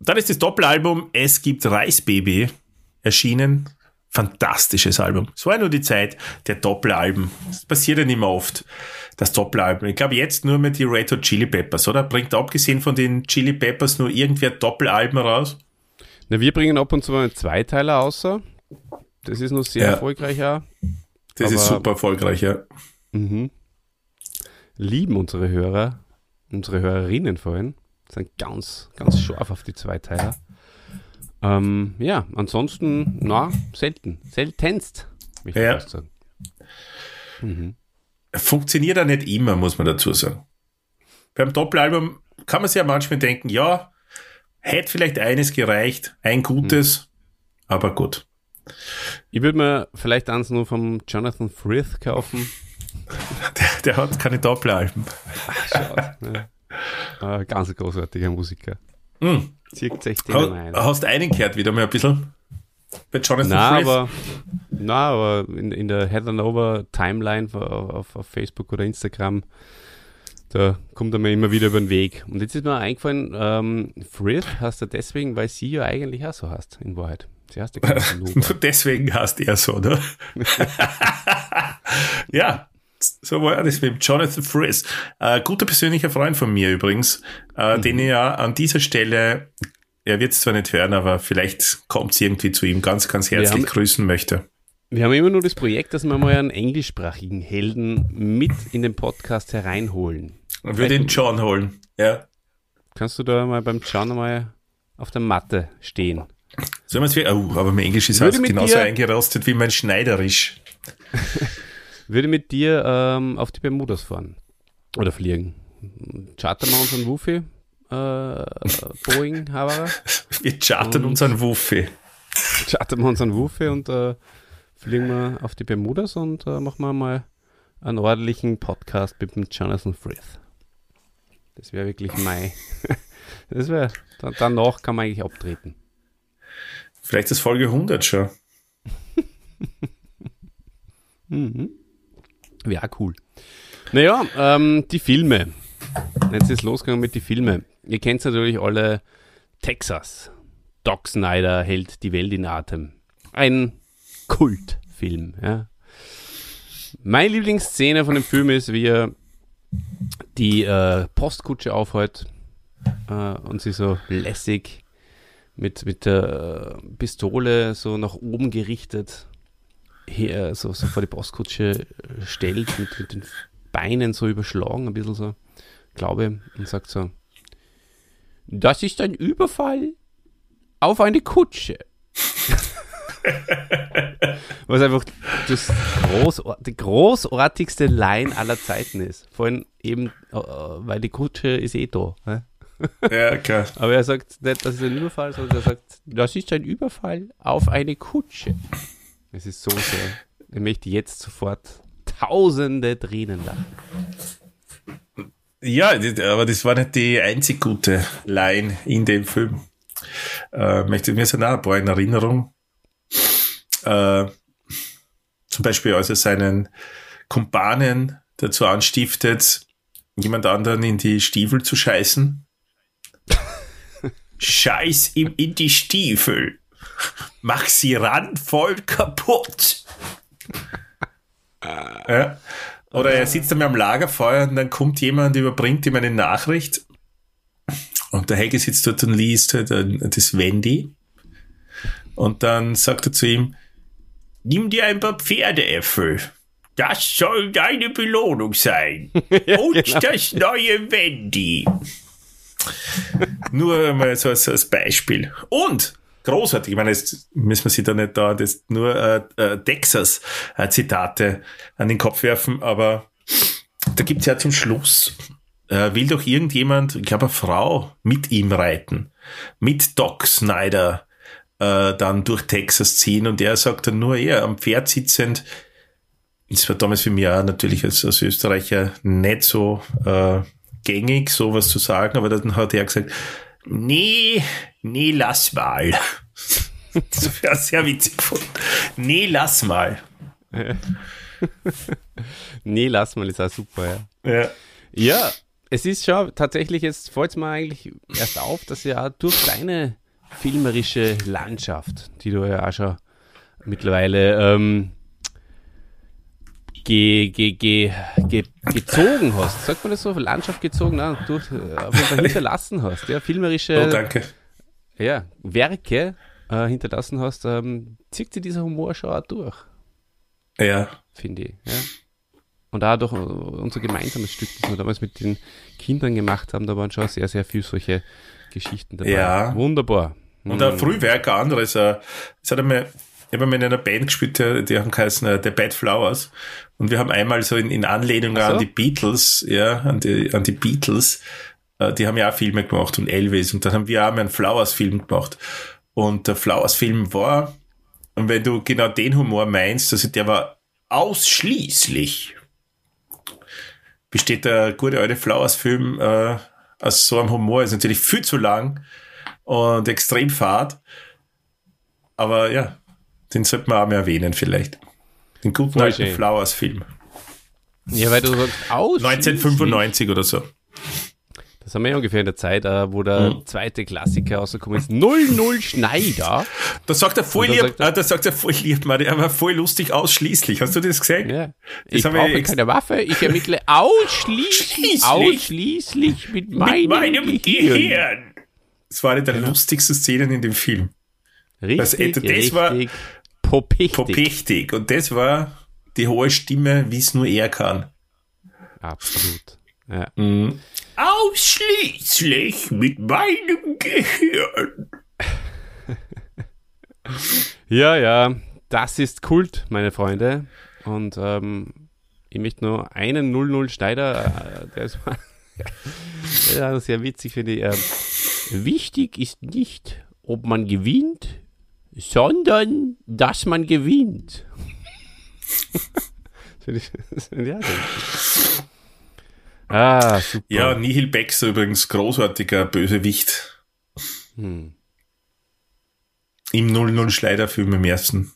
A: Dann ist das Doppelalbum Es gibt Reisbaby erschienen. Fantastisches Album. Es war nur die Zeit der Doppelalben. Das passiert ja nicht mehr oft, das Doppelalbum. Ich glaube jetzt nur mit die Red Hot Chili Peppers, oder? Bringt abgesehen von den Chili Peppers nur irgendwer Doppelalben raus?
B: Na, wir bringen ab und zu mal einen Zweiteiler außer. Das ist noch sehr ja. erfolgreich, ja.
A: Das ist super erfolgreich, ja.
B: Mhm. Lieben unsere Hörer, unsere Hörerinnen vorhin, sind ganz, ganz scharf auf die Zweiteiler. Ähm, ja, ansonsten, na, selten. Seltenst,
A: möchte ich ja. fast sagen. Mhm. Funktioniert auch nicht immer, muss man dazu sagen. Beim Doppelalbum kann man sich ja manchmal denken, ja, Hätte vielleicht eines gereicht, ein gutes, hm. aber gut.
B: Ich würde mir vielleicht eins nur vom Jonathan Frith kaufen.
A: Der, der hat keine Doppelalben.
B: Ja. äh, ganz großartiger Musiker. Mm.
A: Zirkt sich den ha, ein. Hast einen gehört wieder mal ein bisschen?
B: Bei Jonathan na, Frith? Aber, na, aber in, in der Heather Nova Timeline auf, auf Facebook oder Instagram da kommt er mir immer wieder über den Weg. Und jetzt ist mir eingefallen, ähm, Frith hast du deswegen, weil sie ja eigentlich auch so hast, in Wahrheit. Sie heißt ja
A: Deswegen heißt er so, ne? ja, so war das mit Jonathan Frith. Äh, guter persönlicher Freund von mir übrigens, äh, mhm. den ich ja an dieser Stelle, er wird es zwar nicht hören, aber vielleicht kommt es irgendwie zu ihm ganz, ganz herzlich haben, grüßen möchte.
B: Wir haben immer nur das Projekt, dass wir mal einen englischsprachigen Helden mit in den Podcast hereinholen.
A: Und würde den John holen, ja.
B: Kannst du da mal beim John mal auf der Matte stehen?
A: Sollen wir es wie, oh, aber mein Englisch ist halt genauso eingerostet wie mein Schneiderisch.
B: würde mit dir ähm, auf die Bermudas fahren oder fliegen. Chartern wir unseren Wuffy, äh, Boeing, Havara.
A: Wir chartern und unseren Wuffy.
B: Chartern wir unseren Wuffy und äh, fliegen wir auf die Bermudas und äh, machen wir mal einen ordentlichen Podcast mit dem Jonathan Frith. Das wäre wirklich mein. das wäre, danach kann man eigentlich abtreten.
A: Vielleicht ist Folge 100 schon.
B: mhm. Wäre cool. Naja, ähm, die Filme. Jetzt ist losgegangen mit den Filmen. Ihr kennt natürlich alle Texas. Doc Snyder hält die Welt in Atem. Ein Kultfilm. Ja. Meine Lieblingsszene von dem Film ist, wie er die äh, Postkutsche aufhält äh, und sie so lässig mit, mit der Pistole so nach oben gerichtet her, so, so vor die Postkutsche stellt, mit, mit den Beinen so überschlagen, ein bisschen so, glaube und sagt so, das ist ein Überfall auf eine Kutsche. Was einfach das großart die großartigste Line aller Zeiten ist. Vor allem eben, äh, weil die Kutsche ist eh da. Ne?
A: Ja, klar.
B: Aber er sagt nicht, das ist ein Überfall, sondern er sagt, das ist ein Überfall auf eine Kutsche. Es ist so sehr. Ich möchte jetzt sofort tausende Tränen lachen.
A: Ja, aber das war nicht die einzig gute Line in dem Film. Äh, möchte mir so ein paar in Erinnerung. Äh, zum Beispiel, als er seinen Kumpanen dazu anstiftet, jemand anderen in die Stiefel zu scheißen. Scheiß ihm in die Stiefel. Mach sie randvoll kaputt. ja. Oder er sitzt dann am Lagerfeuer und dann kommt jemand, überbringt ihm eine Nachricht. Und der Helge sitzt dort und liest halt das Wendy. Und dann sagt er zu ihm, nimm dir ein paar Pferdeäpfel. Das soll deine Belohnung sein. ja, und genau. das neue Wendy. Nur mal so, so als Beispiel. Und großartig, ich meine, jetzt müssen wir sie da nicht da das nur äh, äh, Texas-Zitate äh, an den Kopf werfen, aber da gibt's ja zum Schluss, äh, will doch irgendjemand, ich glaube eine Frau, mit ihm reiten. Mit Doc Snyder äh, dann durch Texas ziehen und er sagt dann nur, er am Pferd sitzend, das war damals für mich auch natürlich als, als Österreicher nicht so äh, gängig, sowas zu sagen, aber dann hat er gesagt, nee, nee, lass mal. das wäre sehr witzig gefunden. Nee, lass mal.
B: nee, lass mal ist auch super,
A: ja. Ja,
B: ja es ist schon tatsächlich, jetzt fällt es mir eigentlich erst auf, dass ja durch deine filmerische Landschaft, die du ja auch schon mittlerweile ähm, ge, ge, ge, ge, gezogen hast. Sagt man das so? Landschaft gezogen? Nein, durch, äh, hinterlassen hast. Ja, filmerische
A: oh, danke.
B: Ja, Werke äh, hinterlassen hast, ähm, zieht sich dieser Humor schon auch durch.
A: Ja.
B: Finde ich. Ja. Und auch durch unser gemeinsames Stück, das wir damals mit den Kindern gemacht haben, da waren schon sehr, sehr viele solche Geschichten dabei.
A: Ja.
B: Wunderbar.
A: Und ein Frühwerk, ein anderes, äh, es hat einmal ich habe mal in einer Band gespielt, die, die haben geheißen uh, The Bad Flowers. Und wir haben einmal so in, in Anlehnung so. an die Beatles, ja, an die, an die Beatles, uh, die haben ja auch Filme gemacht und Elvis. Und dann haben wir auch mal einen Flowers-Film gemacht. Und der Flowers-Film war, und wenn du genau den Humor meinst, also der war ausschließlich, besteht der gute alte Flowers-Film äh, aus so einem Humor, ist natürlich viel zu lang und extrem fad. Aber ja, den sollte man auch mehr erwähnen vielleicht. Den guten alten Flowers-Film.
B: Ja, weil du sagst, aus.
A: 1995 oder so.
B: Das haben wir ja ungefähr in der Zeit, äh, wo der mhm. zweite Klassiker rausgekommen ist. 00 Schneider.
A: Da sagt er voll lieb, sagt er, da sagt er voll lieb, Mann, er war voll lustig ausschließlich. Hast du das gesehen?
B: Ja. Das ich brauche keine Waffe, ich ermittle ausschließlich, ausschließlich mit meinem, mit meinem Gehirn. Gehirn.
A: Das war eine der ja. lustigsten Szenen in dem Film.
B: Richtig, das, das richtig. war Popichtig.
A: Popichtig. Und das war die hohe Stimme, wie es nur er kann.
B: Absolut. Ja.
A: Mhm. Ausschließlich mit meinem Gehirn.
B: ja, ja, das ist Kult, meine Freunde. Und ähm, ich möchte nur einen 00 Schneider, äh, der ist ja, sehr witzig, finde ich. Ähm, wichtig ist nicht, ob man gewinnt, sondern dass man gewinnt. ja, ah, super.
A: Ja, Nihil Baxter übrigens großartiger Bösewicht. Hm. Im 00 Schleiderfilm im ersten.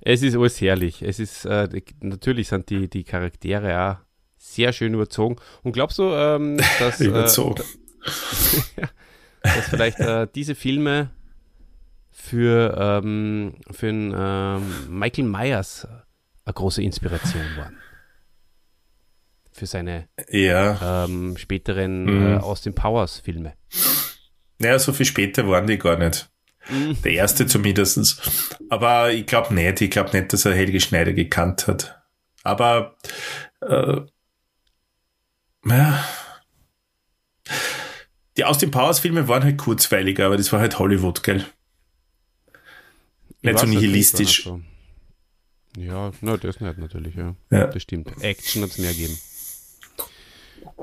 B: Es ist alles herrlich. Es ist, äh, natürlich sind die, die Charaktere auch sehr schön überzogen. Und glaubst du, ähm, dass.
A: überzogen.
B: Äh, dass vielleicht äh, diese Filme für, ähm, für einen, ähm, Michael Myers eine große Inspiration waren. Für seine
A: Ja.
B: ähm, späteren
A: Mhm.
B: äh, Austin Powers Filme.
A: Naja, so viel später waren die gar nicht. Der erste zumindestens. Aber ich glaube nicht. Ich glaube nicht, dass er Helge Schneider gekannt hat. Aber äh, ja. die Austin Powers Filme waren halt kurzweiliger, aber das war halt Hollywood, gell?
B: Ich
A: Nicht so nihilistisch.
B: Ja, na, das nicht natürlich, ja.
A: Ja.
B: Das stimmt. Action hat es mehr gegeben.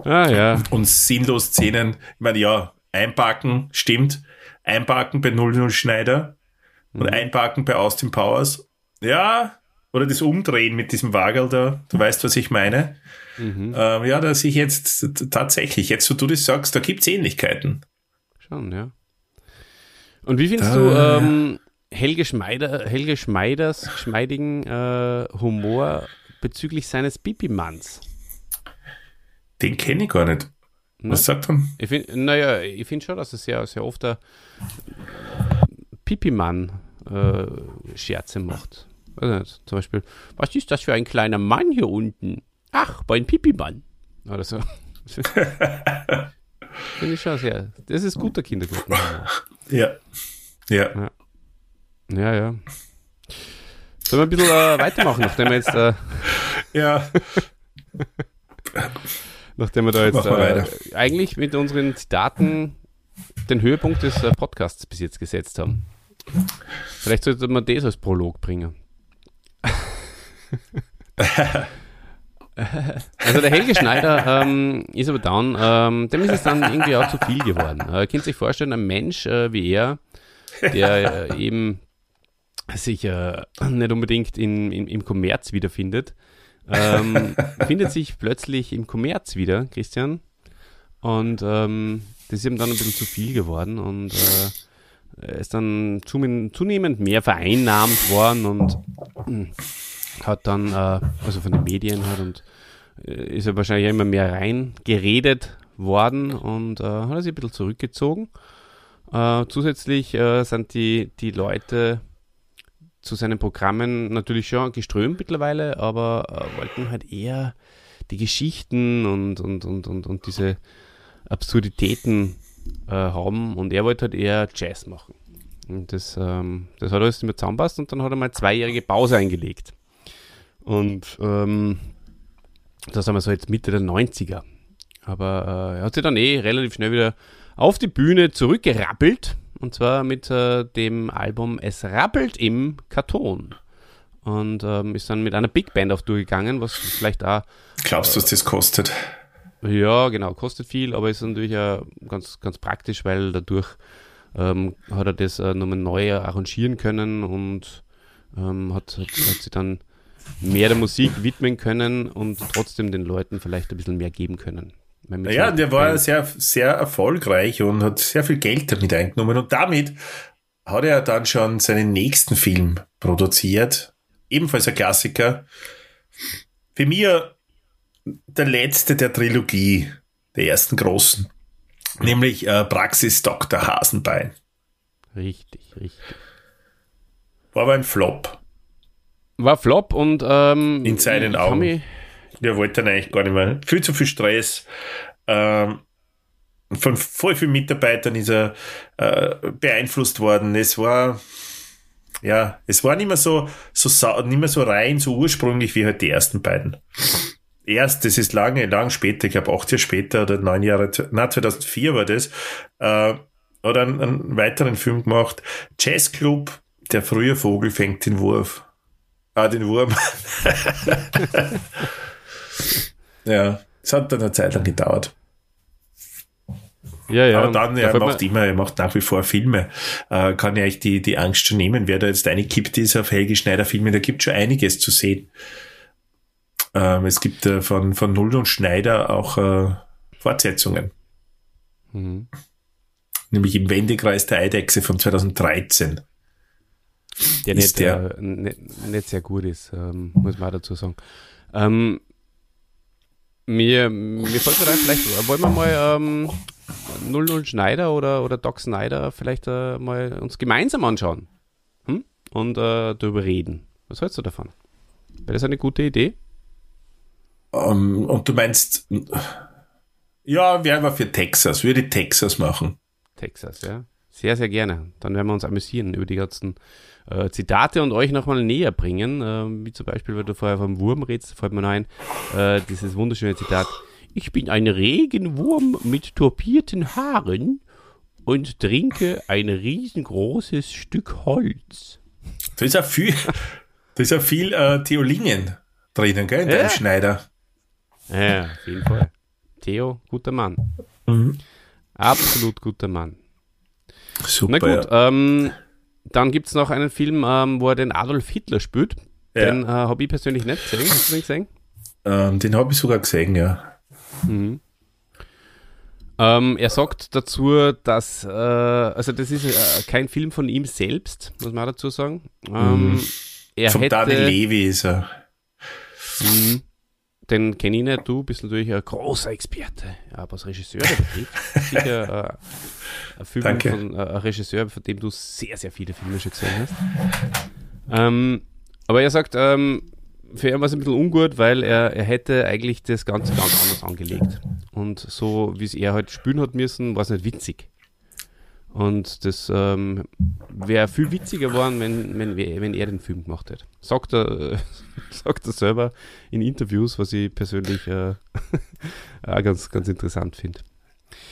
B: Ah ja.
A: Und sinnlos Szenen. Ich meine, ja, einparken, stimmt. Einparken bei 00 Schneider und einparken bei Austin Powers. Ja, oder das Umdrehen mit diesem Wagel da. Du weißt, was ich meine.
B: Mhm.
A: Ähm, ja, da sehe ich jetzt tatsächlich, jetzt wo du das sagst, da gibt's Ähnlichkeiten.
B: Schon, ja. Und wie findest
A: Ah,
B: du ähm, Helge, Schmeider, Helge Schmeiders geschmeidigen äh, Humor bezüglich seines Pipi-Manns?
A: Den kenne ich gar nicht.
B: Ne?
A: Was sagt man?
B: Ich find, naja, ich finde schon, dass er sehr, sehr oft der Pipi-Mann äh, Scherze macht. Nicht, zum Beispiel, was ist das für ein kleiner Mann hier unten? Ach, mein Pipi-Mann. Oder so. Finde ich schon sehr. Das ist guter Kindergartenhumor.
A: Ja. Ja.
B: Ja, ja. Sollen wir ein bisschen äh, weitermachen, nachdem wir jetzt, äh,
A: Ja.
B: nachdem wir da jetzt äh, eigentlich mit unseren Zitaten den Höhepunkt des äh, Podcasts bis jetzt gesetzt haben. Vielleicht sollte man das als Prolog bringen. Also der Helge Schneider ähm, ist aber dann, ähm, dem ist es dann irgendwie auch zu viel geworden. Äh, ihr könnt sich vorstellen, ein Mensch äh, wie er, der äh, eben sich äh, nicht unbedingt in, in, im Kommerz wiederfindet, ähm, findet sich plötzlich im Kommerz wieder, Christian. Und ähm, das ist ihm dann ein bisschen zu viel geworden und äh, ist dann zunehmend, mehr vereinnahmt worden und mh, hat dann, äh, also von den Medien hat und äh, ist er wahrscheinlich immer mehr reingeredet worden und äh, hat sich ein bisschen zurückgezogen. Äh, zusätzlich äh, sind die, die Leute zu seinen Programmen natürlich schon geströmt mittlerweile, aber äh, wollten halt eher die Geschichten und, und, und, und, und diese Absurditäten äh, haben und er wollte halt eher Jazz machen. Und das, ähm, das hat alles nicht mehr zusammenpasst und dann hat er mal zweijährige Pause eingelegt. Und ähm, das haben wir so jetzt Mitte der 90er. Aber äh, er hat sich dann eh relativ schnell wieder auf die Bühne zurückgerappelt. Und zwar mit äh, dem Album Es rappelt im Karton. Und ähm, ist dann mit einer Big Band auf Tour gegangen, was vielleicht auch
A: Glaubst du, was das kostet?
B: ja, genau, kostet viel, aber ist natürlich auch ganz, ganz praktisch, weil dadurch ähm, hat er das äh, nochmal neu arrangieren können und ähm, hat, hat, hat sich dann mehr der Musik widmen können und trotzdem den Leuten vielleicht ein bisschen mehr geben können.
A: Ja, der war sehr, sehr erfolgreich und hat sehr viel Geld damit eingenommen. Und damit hat er dann schon seinen nächsten Film produziert. Ebenfalls ein Klassiker. Für mich der letzte der Trilogie, der ersten großen. Nämlich äh, Praxis Dr. Hasenbein.
B: Richtig, richtig.
A: War aber ein Flop.
B: War Flop und ähm,
A: In seinen Augen.
B: Mich-
A: Der wollte dann eigentlich gar nicht mehr. Viel zu viel Stress. Ähm, von voll vielen Mitarbeitern ist er äh, beeinflusst worden. Es war, ja, es war nicht mehr so, so, nicht mehr so rein, so ursprünglich wie halt die ersten beiden. Erst, das ist lange, lang später, ich glaube acht Jahre später oder neun Jahre, na 2004 war das, äh, hat einen, einen weiteren Film gemacht, Jazzclub, der frühe Vogel fängt den Wurf. Ah, den Wurm. ja, es hat dann eine Zeit lang gedauert.
B: Ja, ja.
A: Aber dann,
B: Da
A: er macht immer, er macht nach wie vor Filme. Äh, kann ja eigentlich die, die Angst schon nehmen, wer da jetzt eingekippt ist auf Helge Schneider Filme, da gibt schon einiges zu sehen. Ähm, es gibt äh, von, von Null und Schneider auch äh, Fortsetzungen.
B: Mhm.
A: Nämlich im Wendekreis der Eidechse von 2013.
B: der,
A: ist
B: nicht,
A: der-
B: Äh, nicht, nicht sehr gut ist, ähm, muss man auch dazu sagen. Ähm, mir, mir mir da vielleicht, wollen wir mal ähm, 00 Schneider oder, oder Doc Snyder vielleicht äh, mal uns gemeinsam anschauen hm? und äh, darüber reden. Was hältst du davon? Wäre das eine gute Idee?
A: Um, ähm, und du meinst, ja, wären wir für Texas, würde Texas machen.
B: Texas, ja. Sehr, sehr gerne. Dann werden wir uns amüsieren über die ganzen äh, Zitate und euch nochmal näher bringen. Äh, wie zum Beispiel, weil du vorher vom Wurm redest, fällt mir noch ein, äh, dieses wunderschöne Zitat. Ich bin ein Regenwurm mit turpierten Haaren und trinke ein riesengroßes Stück Holz.
A: Da ist ja viel, da ist ja viel äh, Theolingen drinnen, gell, in ja. Schneider.
B: Ja, auf jeden Fall. Theo, guter Mann. Mhm. Absolut guter Mann. Super. Na gut, ja. ähm, dann gibt es noch einen Film, ähm, wo er den Adolf Hitler spielt. Ja. Den äh, habe ich persönlich nicht gesehen. Hast du den gesehen?
A: Ähm, den habe ich sogar gesehen, ja. Mhm.
B: Ähm, er sagt dazu, dass, äh, also das ist äh, kein Film von ihm selbst, muss man dazu sagen. Ähm, mhm.
A: er Von hätte, Daniel Levy ist er.
B: Mh, den kenne ich nicht, du bist natürlich ein großer Experte, ja, was Regisseur betrifft. Sicher äh, ein Film Danke. von äh, ein Regisseur, von dem du sehr, sehr viele Filme schon gesehen hast. Ähm, aber er sagt, ähm, für ihn war es ein bisschen ungut, weil er, er hätte eigentlich das Ganze ganz anders angelegt. Und so, wie es er halt spielen hat müssen, war es nicht witzig. Und das ähm, wäre viel witziger geworden, wenn, wenn, wenn er den Film gemacht hätte. Sagt er, äh, sagt er selber in Interviews, was ich persönlich äh, auch ganz, ganz interessant finde.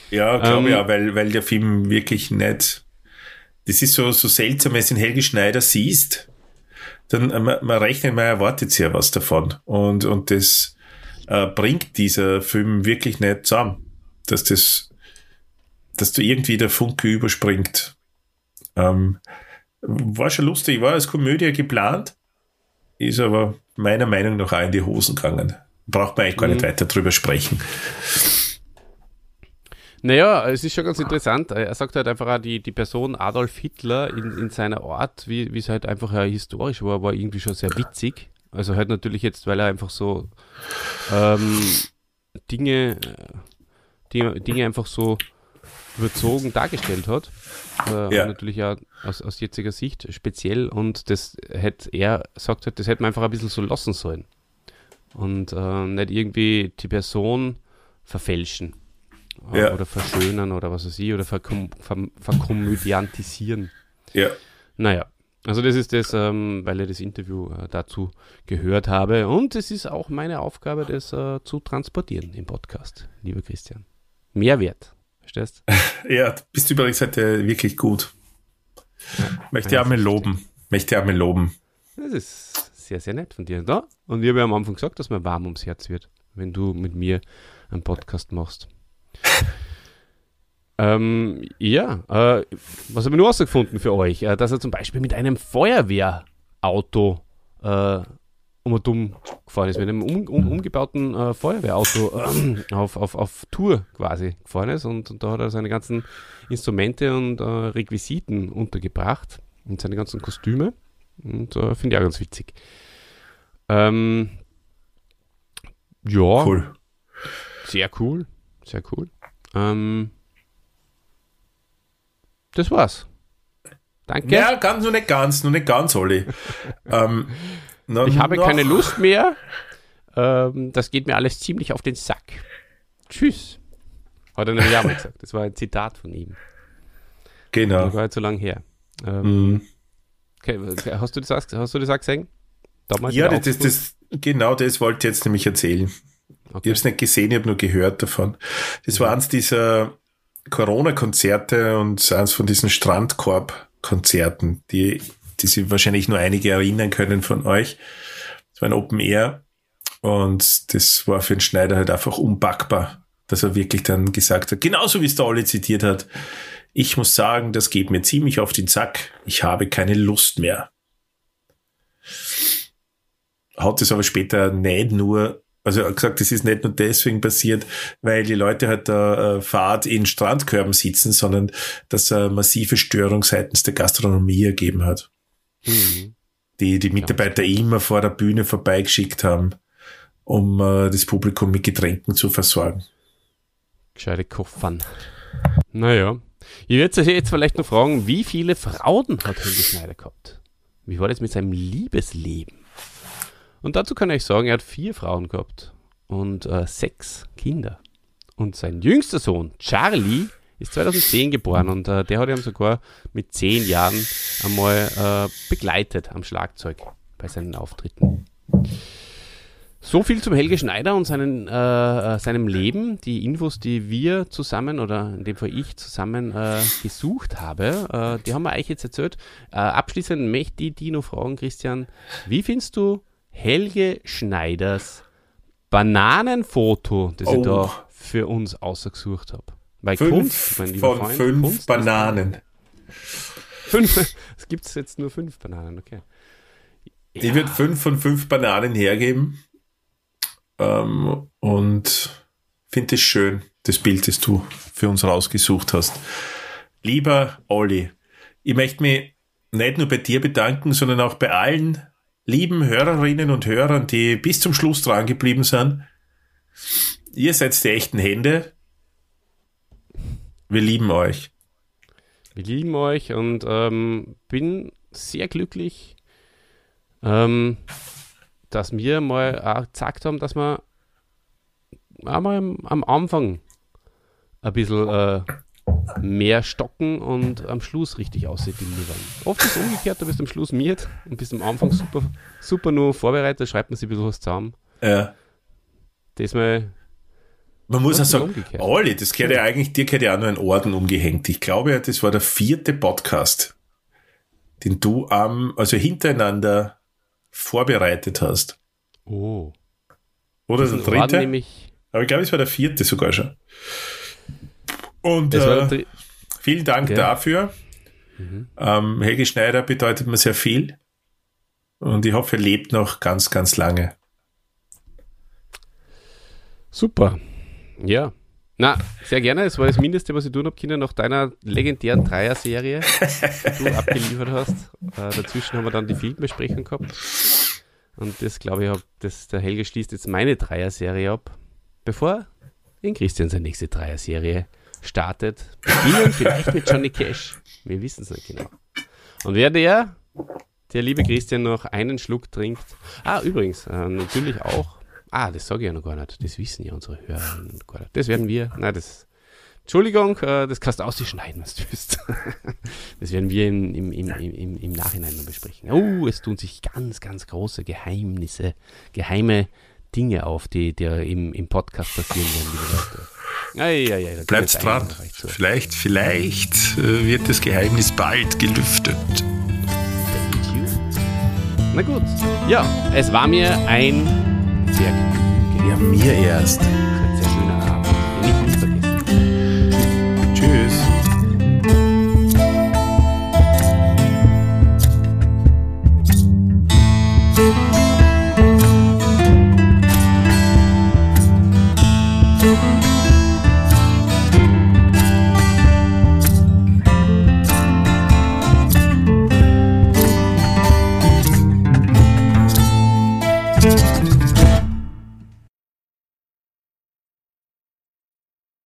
A: Ja, glaube ähm, ich auch, weil, weil der Film wirklich nicht. Das ist so, so seltsam, wenn du den Helge Schneider siehst, dann äh, man, man rechnet, man erwartet sehr was davon. Und, und das äh, bringt dieser Film wirklich nicht zusammen. Dass das dass du irgendwie der Funke überspringt. Ähm, war schon lustig, war als Komödie geplant, ist aber meiner Meinung nach auch in die Hosen gegangen. Braucht man eigentlich gar mhm. nicht weiter drüber sprechen.
B: Naja, es ist schon ganz interessant. Er sagt halt einfach auch, die, die Person Adolf Hitler in, in seiner Art, wie, wie es halt einfach ja historisch war, war irgendwie schon sehr witzig. Also halt natürlich jetzt, weil er einfach so ähm, Dinge, die, Dinge einfach so überzogen dargestellt hat. Äh, ja. Natürlich ja aus, aus jetziger Sicht speziell und das hätte er sagt hat, das hätte man einfach ein bisschen so lassen sollen. Und äh, nicht irgendwie die Person verfälschen äh, ja. oder verschönern oder was weiß ich oder verkom ver verkomödiantisieren.
A: Ja.
B: Naja, also das ist das, ähm, weil ich das Interview äh, dazu gehört habe und es ist auch meine Aufgabe, das äh, zu transportieren im Podcast, lieber Christian. Mehrwert. Verstehst?
A: ja, bist du übrigens heute wirklich gut. Ja, Möchte ja mal loben. Möchte ja mal loben.
B: Das ist sehr, sehr nett von dir. Da? Und ich habe ja am Anfang gesagt, dass mir warm ums Herz wird, wenn du mit mir einen Podcast machst. ähm, ja, äh, was habe ich nur herausgefunden für euch? Äh, dass er zum Beispiel mit einem Feuerwehrauto äh, um und dumm gefahren ist, mit einem um, um, umgebauten äh, Feuerwehrauto äh, auf, auf, auf Tour quasi gefahren ist und, und, da hat er seine ganzen Instrumente und äh, Requisiten untergebracht und seine ganzen Kostüme und äh, finde ich auch ganz witzig. Ähm, ja. Cool. Sehr cool. Sehr cool. Ähm, das war's. Danke.
A: Ja, ganz, nur nicht ganz, nur nicht ganz, Olli. ähm,
B: na, ich habe noch. keine Lust mehr. Ähm, das geht mir alles ziemlich auf den Sack. Tschüss. Hat er nämlich auch mal gesagt. Das war ein Zitat von ihm.
A: Genau.
B: Das war jetzt so lange her. Ähm, mhm. okay, hast, du das, hast du das auch gesehen?
A: Damals ja, das, das, genau das wollte ich jetzt nämlich erzählen. Okay. Ich habe es nicht gesehen, ich habe nur gehört davon. Das mhm. war eins dieser Corona-Konzerte und eins von diesen Strandkorb-Konzerten, die die sich wahrscheinlich nur einige erinnern können von euch. Es war ein Open Air und das war für den Schneider halt einfach unpackbar, dass er wirklich dann gesagt hat, genauso wie es der Olli zitiert hat, ich muss sagen, das geht mir ziemlich auf den Sack, ich habe keine Lust mehr. Hat es aber später nicht nur also er hat gesagt, das ist nicht nur deswegen passiert, weil die Leute halt da äh, Fahrt in Strandkörben sitzen, sondern dass er massive Störung seitens der Gastronomie ergeben hat. Mhm. Die die Mitarbeiter ja. immer vor der Bühne vorbeigeschickt haben, um äh, das Publikum mit Getränken zu versorgen.
B: Gescheite Koffern. Naja. Ich werde euch jetzt vielleicht noch fragen, wie viele Frauen hat Helge Schneider gehabt? Wie war das mit seinem Liebesleben? Und dazu kann ich sagen, er hat vier Frauen gehabt und äh, sechs Kinder. Und sein jüngster Sohn, Charlie, ist 2010 geboren und äh, der hat ihn sogar mit zehn Jahren einmal äh, begleitet am Schlagzeug bei seinen Auftritten. So viel zum Helge Schneider und seinen, äh, äh, seinem Leben. Die Infos, die wir zusammen oder in dem Fall ich zusammen äh, gesucht habe, äh, die haben wir euch jetzt erzählt. Äh, abschließend möchte ich die noch fragen, Christian, wie findest du Helge Schneiders Bananenfoto, das oh. ich da für uns ausgesucht habe?
A: Bei fünf Kunst, von Freund, fünf Kunst Bananen.
B: Fünf, es gibt jetzt nur fünf Bananen, okay.
A: Ja. Ich würde fünf von fünf Bananen hergeben. Ähm, und finde es schön, das Bild, das du für uns rausgesucht hast. Lieber Olli, ich möchte mich nicht nur bei dir bedanken, sondern auch bei allen lieben Hörerinnen und Hörern, die bis zum Schluss dran geblieben sind. Ihr seid die echten Hände. Wir lieben euch.
B: Wir lieben euch und ähm, bin sehr glücklich, ähm, dass wir mal auch gesagt haben, dass wir einmal am, Anfang ein bisschen äh, mehr stocken und am Schluss richtig aussieht wie wir Oft ist es umgekehrt, du bist am Schluss miert und bist am Anfang super, super nur vorbereitet, schreibt man sich ein bisschen was zusammen.
A: Ja.
B: Diesmal.
A: Man muss auch sagen, Olli, das gehört ja eigentlich, dir gehört ja auch nur ein Orden umgehängt. Ich glaube, das war der vierte Podcast, den du am, also hintereinander vorbereitet hast.
B: Oh.
A: Oder der dritte? Aber ich glaube, es war der vierte sogar schon. Und äh, vielen Dank ja. dafür. Mhm. Ähm, Helge Schneider bedeutet mir sehr viel. Und ich hoffe, er lebt noch ganz, ganz lange.
B: Super. Ja. Na, sehr gerne. Es war das Mindeste, was ich tun habe können, nach deiner legendären Dreier-Serie, die du abgeliefert hast. Äh, dazwischen haben wir dann die Filmbesprechung gehabt. Und das, glaube ich, hab, das, der Helge schließt jetzt meine Dreier-Serie ab, bevor in Christian seine nächste Dreier-Serie startet. Beginnen vielleicht mit Johnny Cash. Wir wissen es nicht genau. Und wer der, der liebe Christian, noch einen Schluck trinkt. Ah, übrigens, äh, natürlich auch Ah, das sage ich ja noch gar nicht. Das wissen ja unsere Hörer gar nicht. Das werden wir, nein, das, Entschuldigung, äh, das kannst du ausschneiden, was du willst. Das werden wir im, im, im, im, im Nachhinein noch besprechen. Oh, es tun sich ganz, ganz große Geheimnisse, geheime Dinge auf, die, die im, im Podcast passieren werden, liebe
A: Leute. Ei, ei, ei, Bleibt dran. Vielleicht, vielleicht äh, wird das Geheimnis bald gelüftet.
B: Na gut. Ja, es war mir ein sehr
A: mir erst.
B: Sehr schöner Abend. Ich nie vergessen.
A: Tschüss.
C: Thank